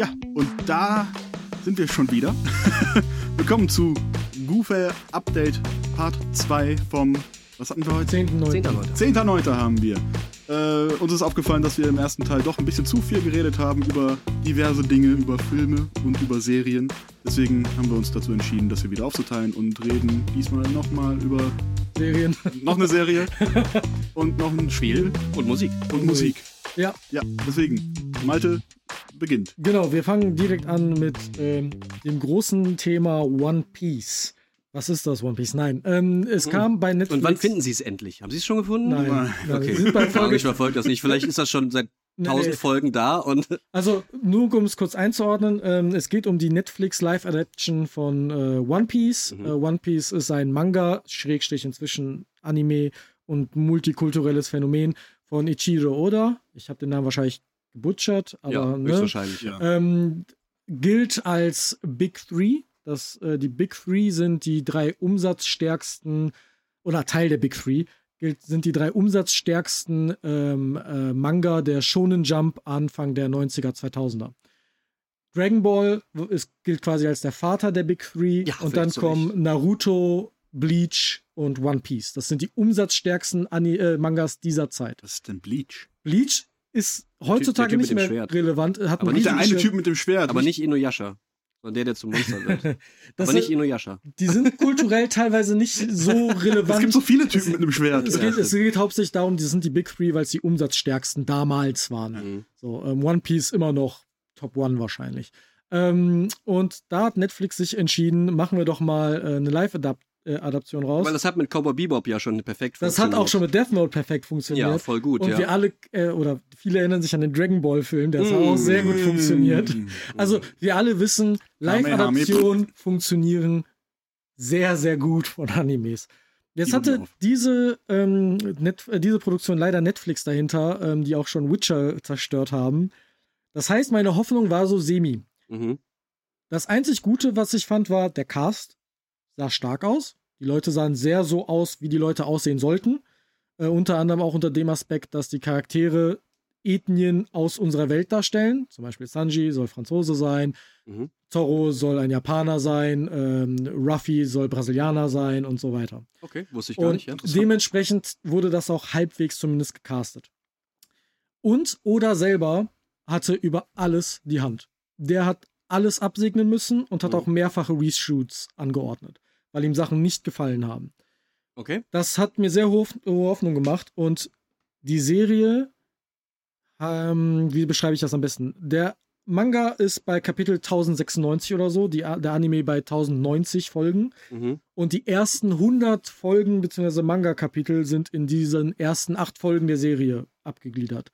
Ja, und da sind wir schon wieder. Willkommen zu Goofer Update Part 2 vom, was hatten wir heute? 10.9. 10.9. 10.9. haben wir. Äh, uns ist aufgefallen, dass wir im ersten Teil doch ein bisschen zu viel geredet haben über diverse Dinge, über Filme und über Serien. Deswegen haben wir uns dazu entschieden, das hier wieder aufzuteilen und reden diesmal nochmal über Serien. noch eine Serie und noch ein Spiel Und Musik. und Musik. Ja, Ja, deswegen, Malte beginnt. genau. Wir fangen direkt an mit ähm, dem großen Thema One Piece. Was ist das One Piece? Nein, ähm, es kam bei Netflix. Und wann finden Sie es endlich? Haben Sie es schon gefunden? Nein, Nein. wir Okay. sind Folge ich verfolge das nicht. Vielleicht ist das schon seit tausend nee. Folgen da und Also, nur um es kurz einzuordnen, ähm, es geht um die Netflix Live-Adaption von äh, One Piece. Mhm. Äh, One Piece ist ein Manga, Schrägstrich inzwischen Anime und multikulturelles Phänomen von Ichiro Oda. Ich habe den Namen wahrscheinlich gebutschert, aber ja, ne, höchstwahrscheinlich. Ja. ähm, gilt als Big Three. Das, äh, die Big Three sind die drei umsatzstärksten, oder Teil der Big Three, gilt, sind die drei umsatzstärksten ähm, äh, Manga der Shonen Jump Anfang der 90er, 2000er. Dragon Ball ist, gilt quasi als der Vater der Big Three Ja, und dann kommen Naruto, Bleach und One Piece. Das sind die umsatzstärksten Ani äh, Mangas dieser Zeit. Was ist denn Bleach? Bleach ist heutzutage der Typ nicht mehr relevant. Hat Aber nicht Der eine Typ mit dem Schwert. Aber nicht Inuyasha. Sondern der, der zum Monster wird. Das Aber nicht Inuyasha. die sind kulturell teilweise nicht so relevant. Es gibt so viele Typen mit einem Schwert. es, geht, es geht hauptsächlich darum, die sind die Big Three, weil es die umsatzstärksten damals waren. Mhm. So, ähm, One Piece immer noch Top One wahrscheinlich. Ähm, und da hat Netflix sich entschieden, machen wir doch mal äh, eine Live-Adaption raus. Weil das hat mit Cowboy Bebop ja schon perfekt das hat auch schon mit Death Note perfekt funktioniert. Ja, voll gut, und ja. wir alle, äh, oder viele erinnern sich an den Dragon Ball-Film, der hat auch Mm. sehr gut funktioniert. Mm. Also, wir alle wissen, Live-Adaptionen funktionieren sehr, sehr gut von Animes. Jetzt hatte auf. diese, ähm, Net äh, diese Produktion leider Netflix dahinter, ähm, die auch schon Witcher zerstört haben. Das heißt, meine Hoffnung war so semi. Mhm. Das einzig Gute, was ich fand, war, der Cast sah stark aus. Die Leute sahen sehr so aus, wie die Leute aussehen sollten. Äh, unter anderem auch unter dem Aspekt, dass die Charaktere Ethnien aus unserer Welt darstellen. Zum Beispiel Sanji soll Franzose sein, Mhm. Zorro soll ein Japaner sein, ähm, Ruffy soll Brasilianer sein und so weiter. Okay, wusste ich gar Und nicht. Ja, dementsprechend wurde das auch halbwegs zumindest gecastet. Und Oda selber hatte über alles die Hand. Der hat alles absegnen müssen und hat Mhm. auch mehrfache Reshoots angeordnet, weil ihm Sachen nicht gefallen haben. okay. Das hat mir sehr hohe Hoffnung gemacht und die Serie, ähm, wie beschreibe ich das am besten? Der Manga ist bei Kapitel 1096 oder so, die, der Anime bei 1090 Folgen. Mhm. Und die ersten 100 Folgen bzw. Manga-Kapitel sind in diesen ersten acht Folgen der Serie abgegliedert.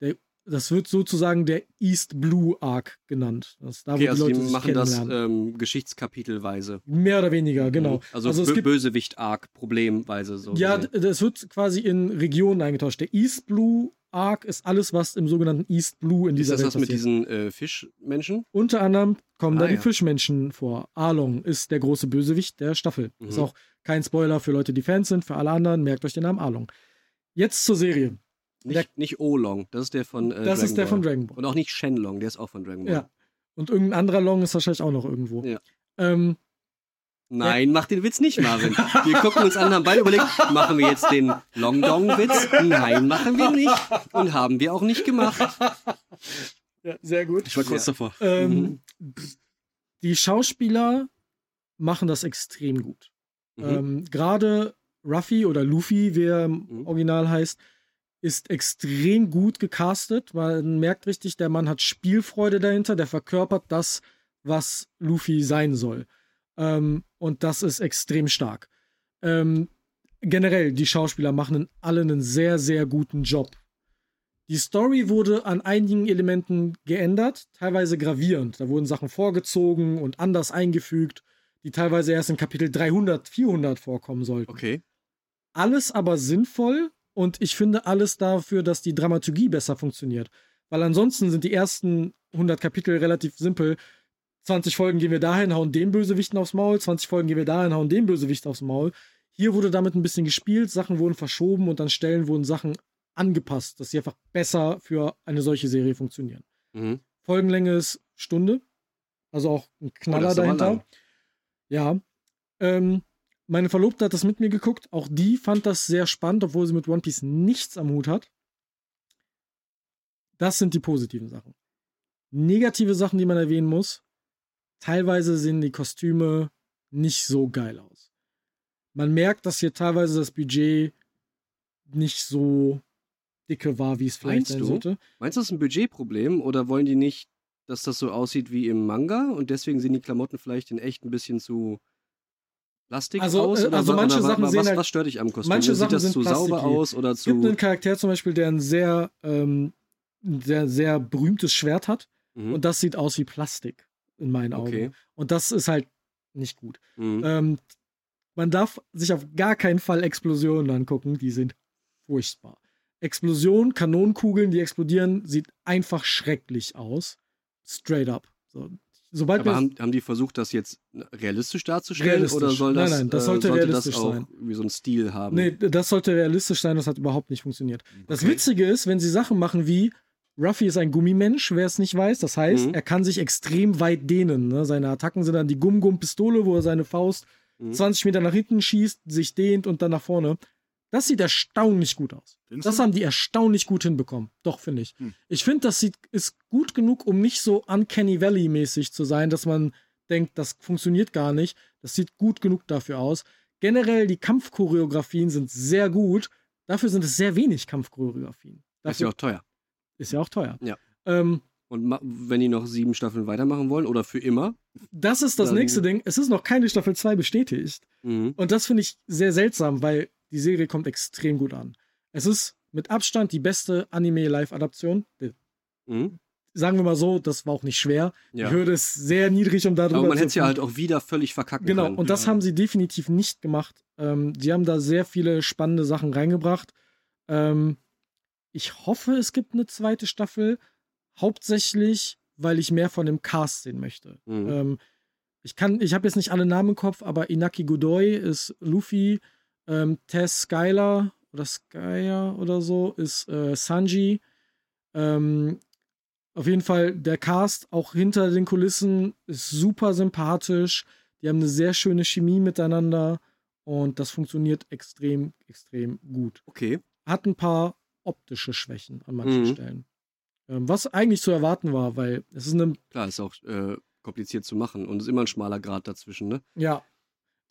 Der, das wird sozusagen der East Blue Arc genannt. Das ist da, Okay, wo also die die Leute sich machen das ähm, Geschichtskapitelweise. Mehr oder weniger, genau. Mhm. Also, Also es Bö- Bösewicht-Arc, Problemweise. So Ja, gesehen. das wird quasi in Regionen eingetauscht. Der East Blue Arc ist alles, was im sogenannten East Blue in ist dieser das Welt was mit passiert. diesen äh, Fischmenschen? Unter anderem kommen da Ah, die ja. Fischmenschen vor. Arlong ist der große Bösewicht der Staffel. Mhm. Ist auch kein Spoiler für Leute, die Fans sind. Für alle anderen, merkt euch den Namen Arlong. Jetzt zur Serie. Nicht, Der- nicht Olong, das ist der von äh, das Dragon ist der Ball. von Dragon Ball. Und auch nicht Shenlong, der ist auch von Dragon Ball. Ja. Und irgendein anderer Long ist wahrscheinlich auch noch irgendwo. Ja. Ähm, Nein, mach den Witz nicht, Marvin. Wir gucken uns an, haben beide überlegt, machen wir jetzt den Long Dong Witz? Nein, machen wir nicht. Und haben wir auch nicht gemacht. ja, sehr gut. Ich war kurz Ja. davor. Ähm, Die Schauspieler machen das extrem gut. Mhm. Ähm, Gerade Ruffy oder Luffy, wie er im Mhm. Original heißt, ist extrem gut gecastet. Man merkt richtig, der Mann hat Spielfreude dahinter, der verkörpert das, was Luffy sein soll. Ähm, und das ist extrem stark. Ähm, generell, die Schauspieler machen alle einen sehr, sehr guten Job. Die Story wurde an einigen Elementen geändert, teilweise gravierend. Da wurden Sachen vorgezogen und anders eingefügt, die teilweise erst in Kapitel 300, 400 vorkommen sollten. Okay. Alles aber sinnvoll und ich finde alles dafür, dass die Dramaturgie besser funktioniert. Weil ansonsten sind die ersten 100 Kapitel relativ simpel. 20 Folgen gehen wir dahin, hauen den Bösewichten aufs Maul, 20 Folgen gehen wir dahin, hauen den Bösewicht aufs Maul. Hier wurde damit ein bisschen gespielt, Sachen wurden verschoben und an Stellen wurden Sachen angepasst, dass sie einfach besser für eine solche Serie funktionieren. Mhm. Folgenlänge ist Stunde. Also auch ein Knaller Oh, ist aber dahinter. Ja. Ähm, meine Verlobte hat das mit mir geguckt. Auch die fand das sehr spannend, obwohl sie mit One Piece nichts am Hut hat. Das sind die positiven Sachen. Negative Sachen, die man erwähnen muss. Teilweise sehen die Kostüme nicht so geil aus. Man merkt, dass hier teilweise das Budget nicht so dicke war, wie es vielleicht Meinst sein du? sollte. Meinst du, das ist ein Budgetproblem oder wollen die nicht, dass das so aussieht wie im Manga und deswegen sehen die Klamotten vielleicht in echt ein bisschen zu Plastik Also, aus? äh, Oder, also manche oder Sachen was, sehen halt- was stört dich am Kostüm? manche Sieht Sachen das sind zu sauber aus oder Es gibt zu... einen Charakter zum Beispiel, der ein sehr, ähm, sehr, sehr berühmtes Schwert hat. Mhm. Und das sieht aus wie Plastik, in meinen Augen. Okay. Und das ist halt nicht gut. Mhm. Ähm, man darf sich auf gar keinen Fall Explosionen angucken, die sind furchtbar. Explosionen, Kanonenkugeln, die explodieren, sieht einfach schrecklich aus. Straight up. So, sobald Aber haben, haben die versucht, das jetzt realistisch darzustellen? Realistisch. Oder soll Nein, das, nein, das äh, sollte realistisch das auch sein. wie so einen Stil haben? Nee, das sollte realistisch sein, das hat überhaupt nicht funktioniert. Das Okay. Witzige ist, wenn sie Sachen machen wie Ruffy ist ein Gummimensch, wer es nicht weiß. Das heißt, Mhm. er kann sich extrem weit dehnen. Ne? Seine Attacken sind dann die Gum-Gum-Pistole, wo er seine Faust Mhm. 20 Meter nach hinten schießt, sich dehnt und dann nach vorne. Das sieht erstaunlich gut aus. Findest Das du? haben die erstaunlich gut hinbekommen. Doch, finde ich. Hm. Ich finde, das sieht, ist gut genug, um nicht so Uncanny Valley-mäßig zu sein, dass man denkt, das funktioniert gar nicht. Das sieht gut genug dafür aus. Generell, die Kampfchoreografien sind sehr gut. Dafür sind es sehr wenig Kampfchoreografien. Das ist ja Dafür auch teuer. ist ja auch teuer. Ja. Ähm, Und wenn die noch sieben Staffeln weitermachen wollen oder für immer? das ist das nächste Ding. Es ist noch keine Staffel 2 bestätigt. Mhm. Und das finde ich sehr seltsam, weil die Serie kommt extrem gut an. Es ist mit Abstand die beste Anime-Live-Adaption. Mhm. Sagen wir mal so, das war auch nicht schwer. Ja. Die Hürde ist sehr niedrig, um darüber Aber man zu hätte es ja halt auch wieder völlig verkacken Genau, können. und das Ja. haben sie definitiv nicht gemacht. Ähm, sie haben da sehr viele spannende Sachen reingebracht. Ähm, ich hoffe, es gibt eine zweite Staffel. Hauptsächlich, weil ich mehr von dem Cast sehen möchte. Mhm. Ähm, ich kann, ich habe jetzt nicht alle Namen im Kopf, aber Inaki Godoy ist Luffy, ähm, Tess Skylar oder Skyer oder so ist äh, Sanji. Ähm, auf jeden Fall der Cast auch hinter den Kulissen ist super sympathisch. Die haben eine sehr schöne Chemie miteinander und das funktioniert extrem, extrem gut. Okay. Hat ein paar optische Schwächen an manchen Mhm. Stellen. Ähm, was eigentlich zu erwarten war, weil es ist eine, Klar, ist auch äh, kompliziert zu machen und ist immer ein schmaler Grad dazwischen, ne? ja,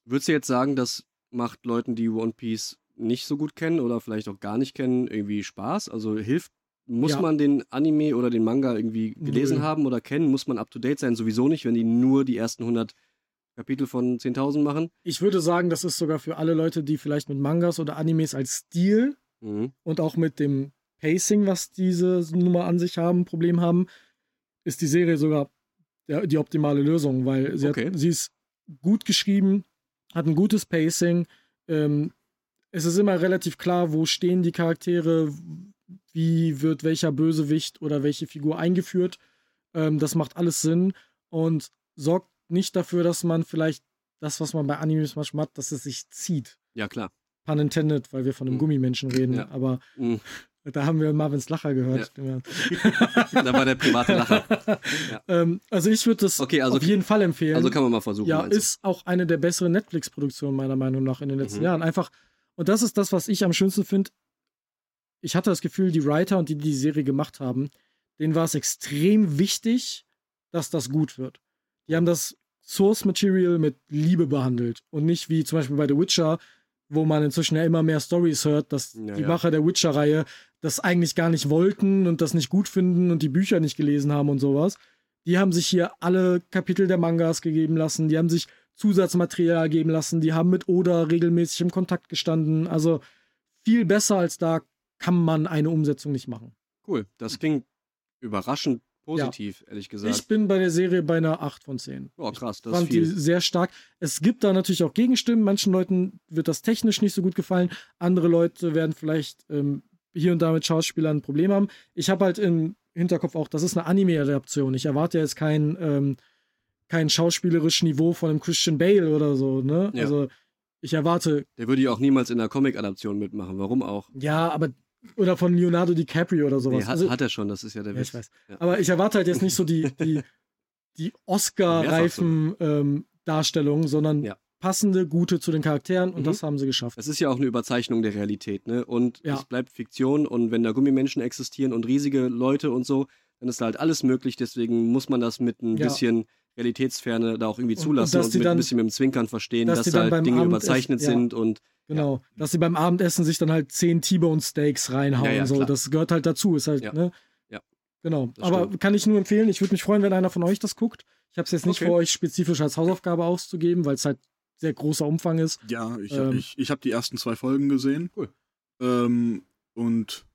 Würdest du jetzt sagen, das macht Leuten, die One Piece nicht so gut kennen oder vielleicht auch gar nicht kennen, irgendwie Spaß? Also hilft, muss Ja. man den Anime oder den Manga irgendwie gelesen Null. haben oder kennen? Muss man up to date sein? Sowieso nicht, wenn die nur die ersten 100 Kapitel von 10.000 machen. Ich würde sagen, das ist sogar für alle Leute, die vielleicht mit Mangas oder Animes als Stil Mhm. und auch mit dem Pacing, was diese Nummer an sich haben, Problem haben, ist die Serie sogar die optimale Lösung, weil sie, Okay. hat, sie ist gut geschrieben, hat ein gutes Pacing. Ähm, es ist immer relativ klar, wo stehen die Charaktere, wie wird welcher Bösewicht oder welche Figur eingeführt. Ähm, das macht alles Sinn und sorgt nicht dafür, dass man vielleicht das, was man bei Animes manchmal hat, dass es sich zieht. Ja, klar. Pun intended, weil wir von einem Mhm. Gummimenschen reden. Ja. Aber Mhm. Da haben wir Marvins Lacher gehört. Ja. da war der private Lacher. ähm, also ich würde das Okay, also- auf jeden Fall empfehlen. Also kann man mal versuchen. ja, meinst du? ist auch eine der besseren Netflix-Produktionen meiner Meinung nach in den letzten Mhm. Jahren. Einfach, und das ist das, was ich am schönsten finde. Ich hatte das Gefühl, die Writer und die, die die Serie gemacht haben, denen war es extrem wichtig, dass das gut wird. Die haben das Source Material mit Liebe behandelt und nicht wie zum Beispiel bei The Witcher, wo man inzwischen ja immer mehr Stories hört, dass Ja, die ja. Macher der Witcher-Reihe das eigentlich gar nicht wollten und das nicht gut finden und die Bücher nicht gelesen haben und sowas. Die haben sich hier alle Kapitel der Mangas gegeben lassen, die haben sich Zusatzmaterial geben lassen, die haben mit Oda regelmäßig im Kontakt gestanden. Also viel besser als da kann man eine Umsetzung nicht machen. Cool. Das klingt überraschend positiv, ehrlich gesagt. Ich bin bei der Serie bei einer 8 von 10. oh, krass, das fand ist viel. die sehr stark. Es gibt da natürlich auch Gegenstimmen. Manchen Leuten wird das technisch nicht so gut gefallen. Andere Leute werden vielleicht ähm, hier und da mit Schauspielern ein Problem haben. Ich habe halt im Hinterkopf auch, das ist eine Anime-Adaption. Ich erwarte jetzt kein, ähm, kein schauspielerisches Niveau von einem Christian Bale oder so. Ne? Ja. Also ich erwarte, Der würde ja auch niemals in einer Comic-Adaption mitmachen. Warum auch? ja, aber oder von Leonardo DiCaprio oder sowas. Nee, hat, also, hat er schon, das ist ja der ja, Witz. ich weiß. Ja. Aber ich erwarte halt jetzt nicht so die, die die Oscar-reifen ähm, Darstellungen, sondern Ja. Passende, gute zu den Charakteren und Mhm. das haben sie geschafft. Das ist ja auch eine Überzeichnung der Realität, ne? Und Ja. es bleibt Fiktion und wenn da Gummimenschen existieren und riesige Leute und so, dann ist da halt alles möglich. Deswegen muss man das mit ein Ja. bisschen Realitätsferne da auch irgendwie Und- und zulassen dass und, die mit dann- ein bisschen mit dem Zwinkern verstehen, dass dass, da halt Dinge Abendessen- überzeichnet ja. sind und Genau, dass sie beim Abendessen sich dann halt zehn T-Bone Steaks reinhauen. So. Das gehört halt dazu. Ist halt, ne? Ja. Genau. Das Aber stimmt. kann ich nur empfehlen. Ich würde mich freuen, wenn einer von euch das guckt. Ich habe es jetzt nicht Okay. vor, euch spezifisch als Hausaufgabe auszugeben, weil es halt sehr großer Umfang ist. Ja, ich, Ähm. ich, ich habe die ersten zwei Folgen gesehen. Cool. Ähm, und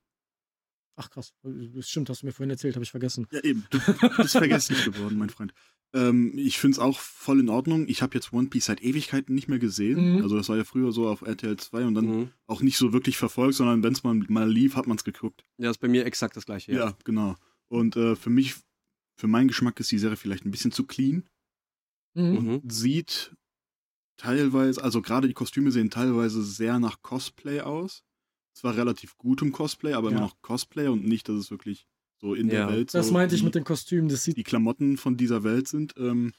Ach krass, das stimmt, hast du mir vorhin erzählt, habe ich vergessen. ja, eben, du bist vergesslich geworden, mein Freund. Ähm, ich finde es auch voll in Ordnung. Ich habe jetzt One Piece seit Ewigkeiten nicht mehr gesehen. Mhm. Also das war ja früher so auf RTL 2 und dann mhm. auch nicht so wirklich verfolgt, sondern wenn es mal, mal lief, hat man es geguckt. ja, ist bei mir exakt das gleiche. Ja, genau. Und äh, für mich, für meinen Geschmack ist die Serie vielleicht ein bisschen zu clean. Mhm. Mhm. Sieht teilweise, also gerade die Kostüme sehen teilweise sehr nach Cosplay aus. Zwar relativ gutem Cosplay, aber immer Ja. noch Cosplay und nicht, dass es wirklich so in Ja. der Welt Das so meinte ich die, mit den Kostümen. Das sieht die Klamotten von dieser Welt sind. Ähm,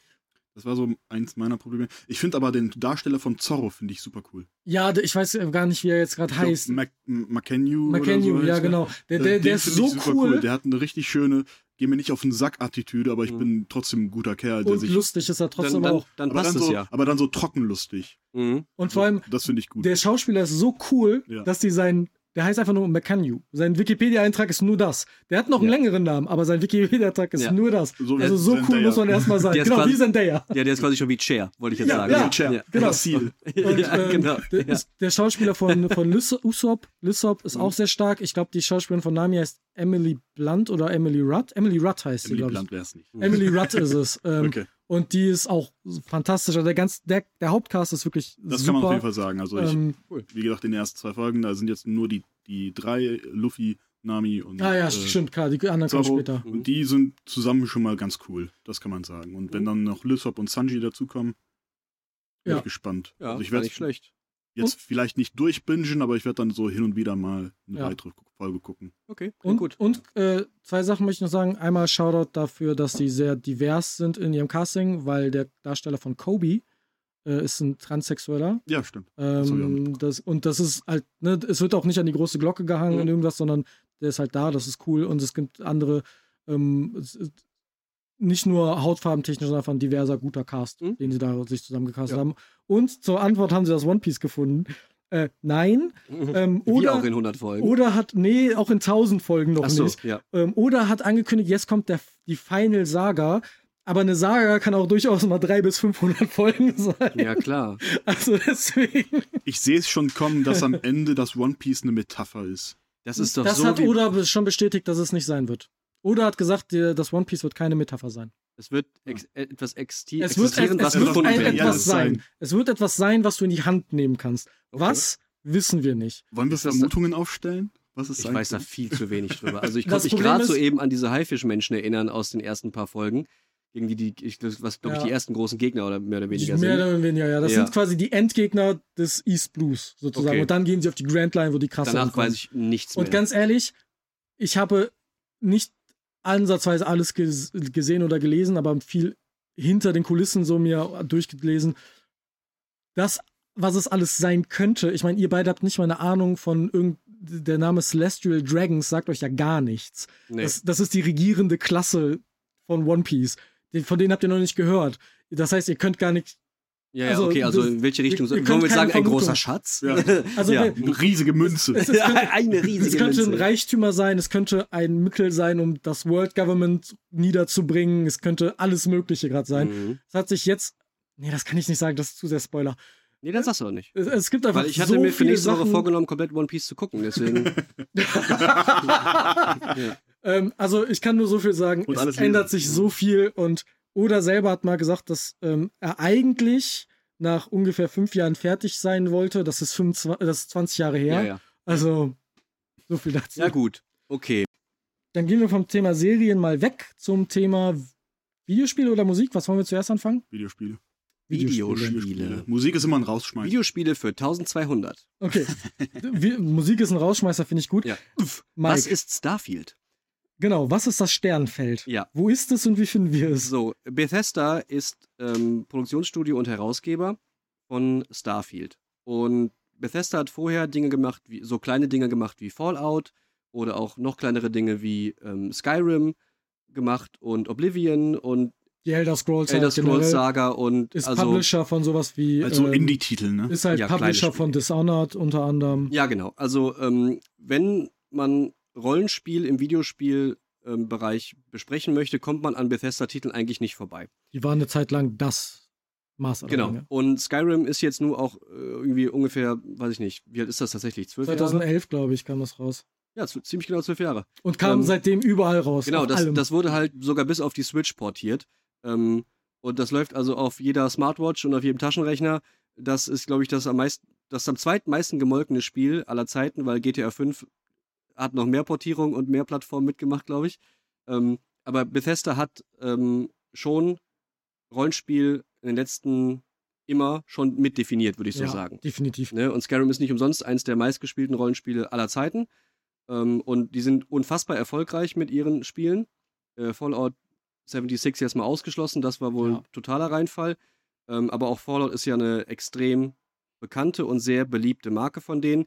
das war so eins meiner Probleme. Ich finde aber den Darsteller von Zorro finde ich super cool. Ja, ich weiß gar nicht, wie er jetzt gerade Ich heißt. McKenyu. McKenyu, so ja genau. Der, Äh, der, den der ist so ich super cool, Der hat eine richtig schöne, geh mir nicht auf den Sack-Attitüde, aber ich Mhm. bin trotzdem ein guter Kerl, der und sich. lustig ist er trotzdem Dann, dann, auch. dann aber, passt dann es so, ja. aber dann so trockenlustig. Mhm. Und vor allem, Das finde ich gut. der Schauspieler ist so cool, Ja. dass die sein, der heißt einfach nur McCann Sein Wikipedia-Eintrag ist nur das. Der hat noch einen Ja. längeren Namen, aber sein Wikipedia-Eintrag ist Ja. nur das. So also so cool Zendaya. muss man erstmal sein. Genau, quasi- wie Zendaya. Ja, der ist quasi schon wie Cher, wollte ich jetzt Ja, sagen. ja, Chair. ja. genau. Und, ja, ähm, genau. Der, ist, der Schauspieler von, von Usopp, Lysop ist Mhm. auch sehr stark. Ich glaube, die Schauspielerin von Nami heißt Emily Blunt oder Emily Rudd. Emily Rudd heißt sie, Emily glaube ich. Blunt wäre es nicht. Emily Rudd ist es. Ähm, Okay, Und die ist auch fantastisch. Also der, ganz, der, der Hauptcast ist wirklich das super. kann man auf jeden Fall sagen. Also ich, Ähm, wie gesagt, in den ersten zwei Folgen, da sind jetzt nur die, die drei, Luffy, Nami und ah ja, äh, stimmt, klar. Die anderen kommen Zorro. später. Und die sind zusammen schon mal ganz cool. Das kann man sagen. Und Mhm. wenn dann noch Lysop und Sanji dazukommen, bin Ja. ich gespannt. Ja, also ich werde nicht schlecht. Jetzt vielleicht nicht durchbingen, aber ich werde dann so hin und wieder mal eine Ja. weitere Folge gucken. Okay, Und, gut. und äh, zwei Sachen möchte ich noch sagen. Einmal Shoutout dafür, dass sie sehr divers sind in ihrem Casting, weil der Darsteller von Kobe äh, ist ein Transsexueller. Ja, stimmt. Ähm, mitbekommen. das, und das ist halt, ne, es wird auch nicht an die große Glocke gehangen Mhm. in irgendwas, sondern der ist halt da, das ist cool. Und es gibt andere, ähm, nicht nur hautfarbentechnisch, sondern einfach ein diverser, guter Cast, Mhm. den sie da sich zusammengecastet Ja. haben. Und zur Antwort haben sie das One Piece gefunden. Äh, nein. Ähm, Wie oder, auch in 100 Folgen. oder hat, nee, auch in 1000 Folgen noch so, nicht. ja. Ähm, oder hat angekündigt, jetzt kommt der, die Final Saga. Aber eine Saga kann auch durchaus mal 300 bis 500 Folgen sein. Ja, klar. Also deswegen. Ich sehe es schon kommen, dass am Ende das One Piece eine Metapher ist. Das ist doch das so hat wie, Oda schon bestätigt, dass es nicht sein wird. Oda hat gesagt, das One Piece wird keine Metapher sein. es wird ex etwas exi Es wird, existieren, es, was es wird etwas sein. sein. Es wird etwas sein, was du in die Hand nehmen kannst. Okay. Was wissen wir nicht. Wollen wir Ist Vermutungen aufstellen? Was es Ich weiß da viel zu wenig drüber. Also ich konnte mich gerade ist- soeben an diese Haifischmenschen erinnern aus den ersten paar Folgen, gegen die, die ich, was glaube ich Ja. die ersten großen Gegner oder mehr oder weniger Mehr sind. oder weniger, ja. Das Ja. sind quasi die Endgegner des East Blues, sozusagen. Okay. Und dann gehen sie auf die Grand Line, wo die krasse Danach weiß ich nichts Und mehr. ganz ehrlich, ich habe nicht ansatzweise alles ges gesehen oder gelesen, aber viel hinter den Kulissen so mir durchgelesen. Das, was es alles sein könnte, ich meine, ihr beide habt nicht mal eine Ahnung von irgend der Name Celestial Dragons sagt euch ja gar nichts. nee. Das, das ist die regierende Klasse von One Piece. Von denen habt ihr noch nicht gehört. Das heißt, ihr könnt gar nicht. Ja, ja, also okay, also das- in welche Richtung? wir könnt jetzt sagen, ein großer. Schatz? Ja. Also Ja. Eine riesige Münze. es, es könnte, eine riesige es könnte ein Münze. Reichtümer sein, es könnte ein Mittel sein, um das World Government niederzubringen, es könnte alles Mögliche gerade sein. Mhm. Es hat sich jetzt. Nee, das kann ich nicht sagen, das ist zu sehr Spoiler. Nee, das sagst du auch nicht. Es, es gibt einfach Weil ich hatte so mir für nächste Woche vorgenommen, komplett One Piece zu gucken, deswegen. ähm, also ich kann nur so viel sagen, Und es alles ändert lesen. sich so viel und Oda selber hat mal gesagt, dass ähm, er eigentlich nach ungefähr fünf Jahren fertig sein wollte. Das ist, 25, das ist 20 Jahre her. ja, ja. Also so viel dazu. Ja, gut. Okay. Dann gehen wir vom Thema Serien mal weg zum Thema Videospiele oder Musik. Was wollen wir zuerst anfangen? Videospiele. Videospiele. Musik ist immer ein Rausschmeißen. Videospiele für 1200. Okay. Musik ist ein Rausschmeißer, finde ich gut. Ja. Mike, Was ist Starfield? Genau, was ist das Sternfeld? Ja. Wo ist es und wie finden wir es? So, Bethesda ist ähm, Produktionsstudio und Herausgeber von Starfield. Und Bethesda hat vorher Dinge gemacht, wie, so kleine Dinge gemacht wie Fallout oder auch noch kleinere Dinge wie ähm, Skyrim gemacht und Oblivion und Die Elder Scrolls, Elder halt Scrolls Saga und ist also Publisher von sowas wie. Also ähm, Indie-Titel, ne? Ist halt Ja, Publisher von Dishonored unter anderem. Ja, genau. Also, ähm, wenn man Rollenspiel im Videospielbereich besprechen möchte, kommt man an Bethesda-Titeln eigentlich nicht vorbei. Die waren eine Zeit lang das Maß Genau. Dinge. Und Skyrim ist jetzt nur auch äh, irgendwie ungefähr, weiß ich nicht, wie alt ist das tatsächlich? Zwölf Jahre? 2011, glaube ich, kam das raus. Ja, ziemlich genau zwölf Jahre. Und kam Ähm, seitdem überall raus. Genau, das, allem. das wurde halt sogar bis auf die Switch portiert. Ähm, und das läuft also auf jeder Smartwatch und auf jedem Taschenrechner. Das ist, glaube ich, das am meisten, das am zweitmeisten gemolkene Spiel aller Zeiten, weil GTA 5 hat noch mehr Portierung und mehr Plattformen mitgemacht, glaube ich. Ähm, aber Bethesda hat ähm, schon Rollenspiel in den letzten immer schon mitdefiniert, würde ich so ja, sagen. Definitiv. Ne? Und Skyrim ist nicht umsonst eines der meistgespielten Rollenspiele aller Zeiten. Ähm, und die sind unfassbar erfolgreich mit ihren Spielen. Äh, Fallout 76 jetzt mal ausgeschlossen, das war wohl Ja. ein totaler Reinfall. Ähm, aber auch Fallout ist ja eine extrem bekannte und sehr beliebte Marke von denen.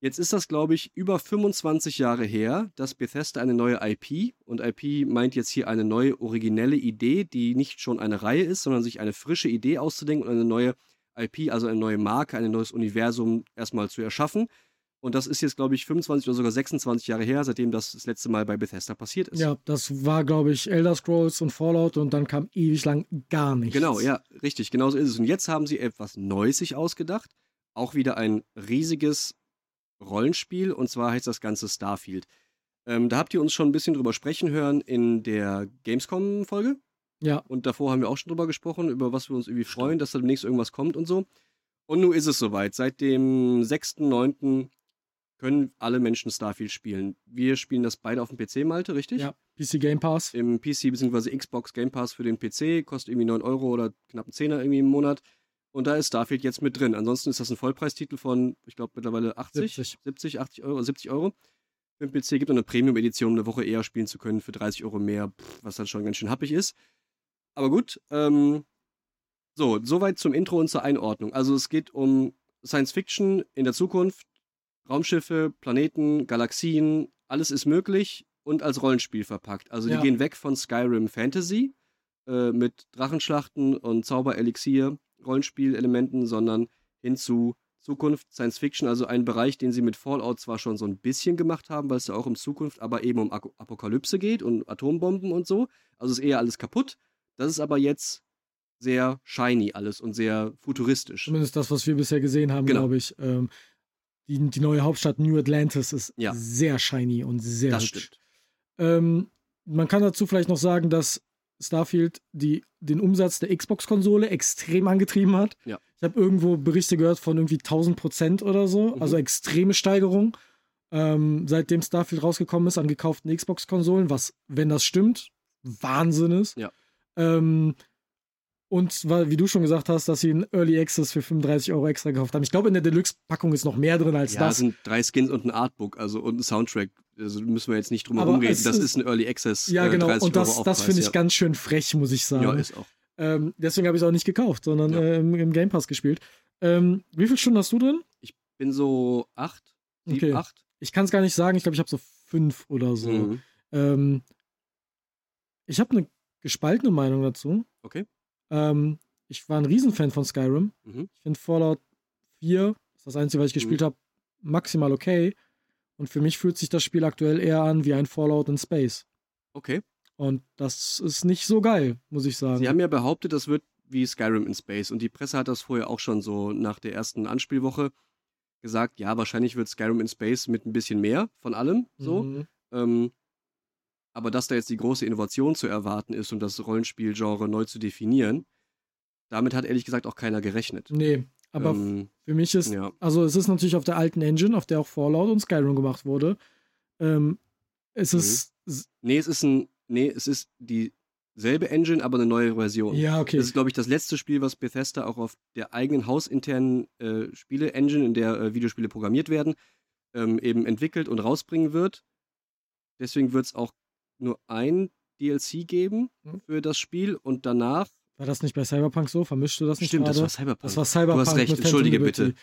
Jetzt ist das, glaube ich, über 25 Jahre her, dass Bethesda eine neue IP, und IP meint jetzt hier eine neue originelle Idee, die nicht schon eine Reihe ist, sondern sich eine frische Idee auszudenken und eine neue IP, also eine neue Marke, ein neues Universum erstmal zu erschaffen. Und das ist jetzt, glaube ich, 25 oder sogar 26 Jahre her, seitdem das das letzte Mal bei Bethesda passiert ist. Ja, das war, glaube ich, Elder Scrolls und Fallout und dann kam ewig lang gar nichts. Genau, ja, richtig, genau so ist es. Und jetzt haben sie etwas Neues sich ausgedacht. Auch wieder ein riesiges Rollenspiel, und zwar heißt das Ganze Starfield. Ähm, da habt ihr uns schon ein bisschen drüber sprechen hören in der Gamescom-Folge. Ja, Und davor haben wir auch schon drüber gesprochen, über was wir uns irgendwie freuen, dass da demnächst irgendwas kommt und so. Und nun ist es soweit. Seit dem 6.9. können alle Menschen Starfield spielen. Wir spielen das beide auf dem PC, Malte, richtig? ja. PC Game Pass. im PC bzw. Xbox Game Pass für den PC, kostet irgendwie 9 Euro oder knapp einen Zehner irgendwie im Monat. Und da ist Starfield jetzt mit drin. Ansonsten ist das ein Vollpreistitel von, ich glaube, mittlerweile 80, 70. 70, 80 Euro, 70 Euro. Für den PC gibt es eine Premium-Edition, um eine Woche eher spielen zu können, für 30 Euro mehr, was dann schon ganz schön happig ist. Aber gut, ähm, so, soweit zum Intro und zur Einordnung. Also es geht um Science Fiction in der Zukunft, Raumschiffe, Planeten, Galaxien, alles ist möglich und als Rollenspiel verpackt. Also Ja. die gehen weg von Skyrim Fantasy äh, mit Drachenschlachten und Zauberelixier, Rollenspielelementen, sondern hin zu Zukunft, Science Fiction, also ein Bereich, den sie mit Fallout zwar schon so ein bisschen gemacht haben, weil es ja auch um Zukunft, aber eben um Apokalypse geht und Atombomben und so. Also ist eher alles kaputt. Das ist aber jetzt sehr shiny alles und sehr futuristisch. Zumindest das, was wir bisher gesehen haben, Genau. glaube ich. Ähm, die, die neue Hauptstadt New Atlantis ist Ja. sehr shiny und sehr Das hübsch. stimmt. Ähm, man kann dazu vielleicht noch sagen, dass Starfield die, den Umsatz der Xbox-Konsole extrem angetrieben hat. Ja. Ich habe irgendwo Berichte gehört von irgendwie 1000 Prozent oder so, Mhm. also extreme Steigerung. Ähm, seitdem Starfield rausgekommen ist an gekauften Xbox-Konsolen, was, wenn das stimmt, Wahnsinn ist. Ja. Ähm, und weil, wie du schon gesagt hast, dass sie einen Early Access für 35 Euro extra gekauft haben. Ich glaube, in der Deluxe-Packung ist noch mehr drin als Ja, das. sind drei Skins und ein Artbook, also und ein Soundtrack. Also müssen wir jetzt nicht drum herum reden. Das ist- ein Early Access. Ja, äh, genau. 30 Und das, das finde ich ja. ganz schön frech, muss ich sagen. Ja, ist auch. Ähm, deswegen habe ich es auch nicht gekauft, sondern Ja. äh, im, im Game Pass gespielt. Ähm, wie viele Stunden hast du drin? Bin so acht, sieben, Okay. acht. Ich kann es gar nicht sagen. Ich glaube, ich habe so fünf oder so. Mhm. Ähm, ich habe eine gespaltene Meinung dazu. Okay. Ähm, ich war ein Riesenfan von Skyrim. Mhm. Ich finde Fallout 4, ist das Einzige, was ich Mhm. gespielt habe, maximal okay. Und für mich fühlt sich das Spiel aktuell eher an wie ein Fallout in Space. Okay. Und das ist nicht so geil, muss ich sagen. Sie haben ja behauptet, das wird wie Skyrim in Space. Und die Presse hat das vorher auch schon so nach der ersten Anspielwoche gesagt, ja, wahrscheinlich wird Skyrim in Space mit ein bisschen mehr von allem so. Mhm. Ähm, aber dass da jetzt die große Innovation zu erwarten ist, um das Rollenspielgenre neu zu definieren, damit hat ehrlich gesagt auch keiner gerechnet. Nee, aber ähm, für mich ist, ja. also es ist natürlich auf der alten Engine, auf der auch Fallout und Skyrim gemacht wurde. Ähm, es Mhm. ist, Nee, es ist ein, nee, es ist dieselbe Engine, aber eine neue Version. ja, okay. Das ist, glaube ich, das letzte Spiel, was Bethesda auch auf der eigenen hausinternen äh, Spiele-Engine, in der äh, Videospiele programmiert werden, ähm, eben entwickelt und rausbringen wird. Deswegen wird es auch nur ein DLC geben Hm. für das Spiel und danach. War das nicht bei Cyberpunk so? Vermischst du das nicht Stimmt, das gerade? war Cyberpunk. Das war Cyberpunk Du hast recht, entschuldige bitte.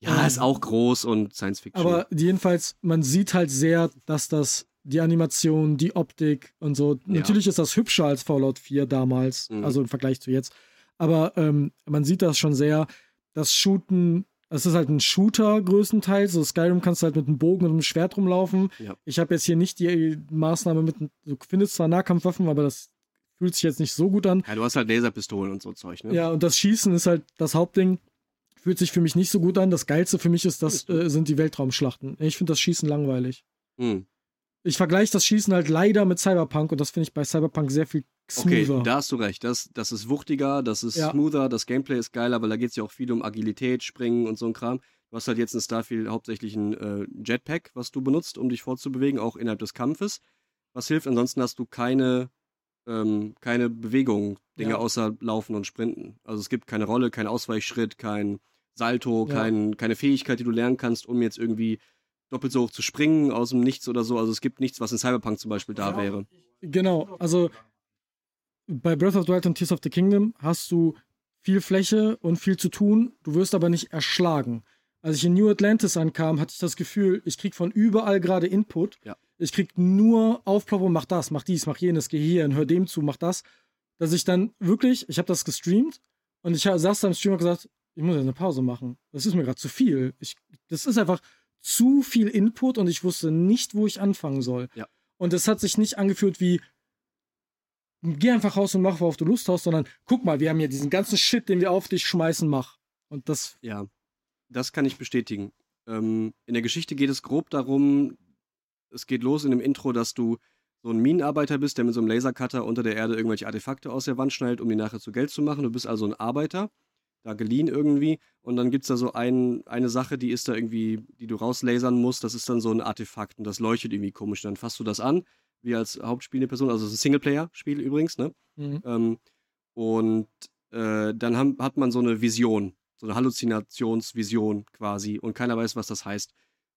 Ja, Ähm, ist auch groß und Science Fiction. Aber jedenfalls, man sieht halt sehr, dass das die Animation, die Optik und so. Natürlich ist das hübscher als Fallout 4 damals, Mhm. also im Vergleich zu jetzt. Aber ähm, man sieht das schon sehr. Das Shooten, es ist halt ein Shooter größtenteils. So Skyrim kannst du halt mit einem Bogen und einem Schwert rumlaufen. Ja. Ich habe jetzt hier nicht die Maßnahme mit, du findest zwar Nahkampfwaffen, aber das fühlt sich jetzt nicht so gut an. ja, du hast halt Laserpistolen und so Zeug, ne? Ja, und das Schießen ist halt das Hauptding. Fühlt sich für mich nicht so gut an. Das Geilste für mich ist das, äh, sind die Weltraumschlachten. Ich finde das Schießen langweilig. Hm. Ich vergleiche das Schießen halt leider mit Cyberpunk und das finde ich bei Cyberpunk sehr viel Okay, smoother. da hast du recht. Das, das ist wuchtiger, das ist Ja. smoother, das Gameplay ist geiler, weil da geht es ja auch viel um Agilität, Springen und so ein Kram. Du hast halt jetzt in Starfield hauptsächlich ein äh, Jetpack, was du benutzt, um dich fortzubewegen, auch innerhalb des Kampfes. Was hilft, ansonsten hast du keine, ähm, keine Bewegung, Dinge Ja. außer Laufen und Sprinten. Also es gibt keine Rolle, kein Ausweichschritt, kein Salto, Ja. kein, keine Fähigkeit, die du lernen kannst, um jetzt irgendwie doppelt so hoch zu springen aus dem Nichts oder so. Also es gibt nichts, was in Cyberpunk zum Beispiel da wäre. Genau, also bei Breath of the Wild und Tears of the Kingdom hast du viel Fläche und viel zu tun, du wirst aber nicht erschlagen. Als ich in New Atlantis ankam, hatte ich das Gefühl, ich krieg von überall gerade Input. Ja. Ich krieg nur Aufploppung, mach das, mach dies, mach jenes, geh hierhin, hör dem zu, mach das. Dass ich dann wirklich, ich habe das gestreamt und ich saß da im Stream und gesagt, ich muss jetzt eine Pause machen. Das ist mir gerade zu viel. Ich, das ist einfach zu viel Input und ich wusste nicht, wo ich anfangen soll. Ja. Und es hat sich nicht angefühlt wie, geh einfach raus und mach, worauf du Lust hast, sondern guck mal, wir haben hier diesen ganzen Shit, den wir auf dich schmeißen, mach. Und das, Ja, das kann ich bestätigen. Ähm, in der Geschichte geht es grob darum, es geht los in dem Intro, dass du so ein Minenarbeiter bist, der mit so einem Lasercutter unter der Erde irgendwelche Artefakte aus der Wand schneidet, um die nachher zu Geld zu machen. Du bist also ein Arbeiter, da geliehen irgendwie. Und dann gibt es da so ein, eine Sache, die ist da irgendwie, die du rauslasern musst. Das ist dann so ein Artefakt und das leuchtet irgendwie komisch. Dann fasst du das an, wie als hauptspielende Person. Also es ist ein Singleplayer-Spiel übrigens, ne? mhm. Ähm, und äh, dann haben, hat man so eine Vision, so eine Halluzinationsvision quasi und keiner weiß, was das heißt.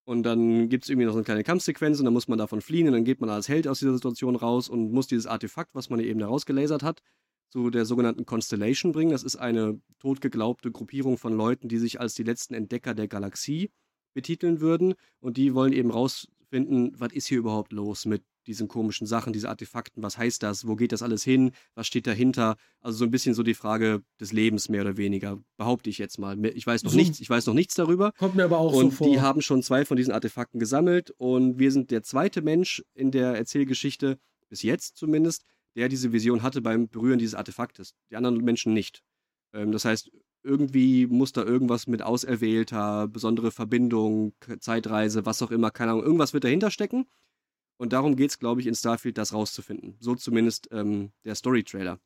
Und dann gibt es irgendwie noch so eine kleine Kampfsequenz und dann muss man davon fliehen und dann geht man als Held aus dieser Situation raus und muss dieses Artefakt, was man eben da rausgelasert hat, zu der sogenannten Constellation bringen. Das ist eine totgeglaubte Gruppierung von Leuten, die sich als die letzten Entdecker der Galaxie betiteln würden und die wollen eben rausfinden, was ist hier überhaupt los mit diesen komischen Sachen, diese Artefakten, was heißt das, wo geht das alles hin, was steht dahinter? Also so ein bisschen so die Frage des Lebens mehr oder weniger, behaupte ich jetzt mal. Ich weiß noch So- nichts, ich weiß noch nichts darüber. kommt mir aber auch so Und vor. die haben schon zwei von diesen Artefakten gesammelt und wir sind der zweite Mensch in der Erzählgeschichte, bis jetzt zumindest, der diese Vision hatte beim Berühren dieses Artefaktes. Die anderen Menschen nicht. Ähm, das heißt, irgendwie muss da irgendwas mit Auserwählter, besondere Verbindung, Zeitreise, was auch immer, keine Ahnung, irgendwas wird dahinter stecken. Und darum geht es, glaube ich, in Starfield, das rauszufinden. So zumindest ähm, der Story-Trailer.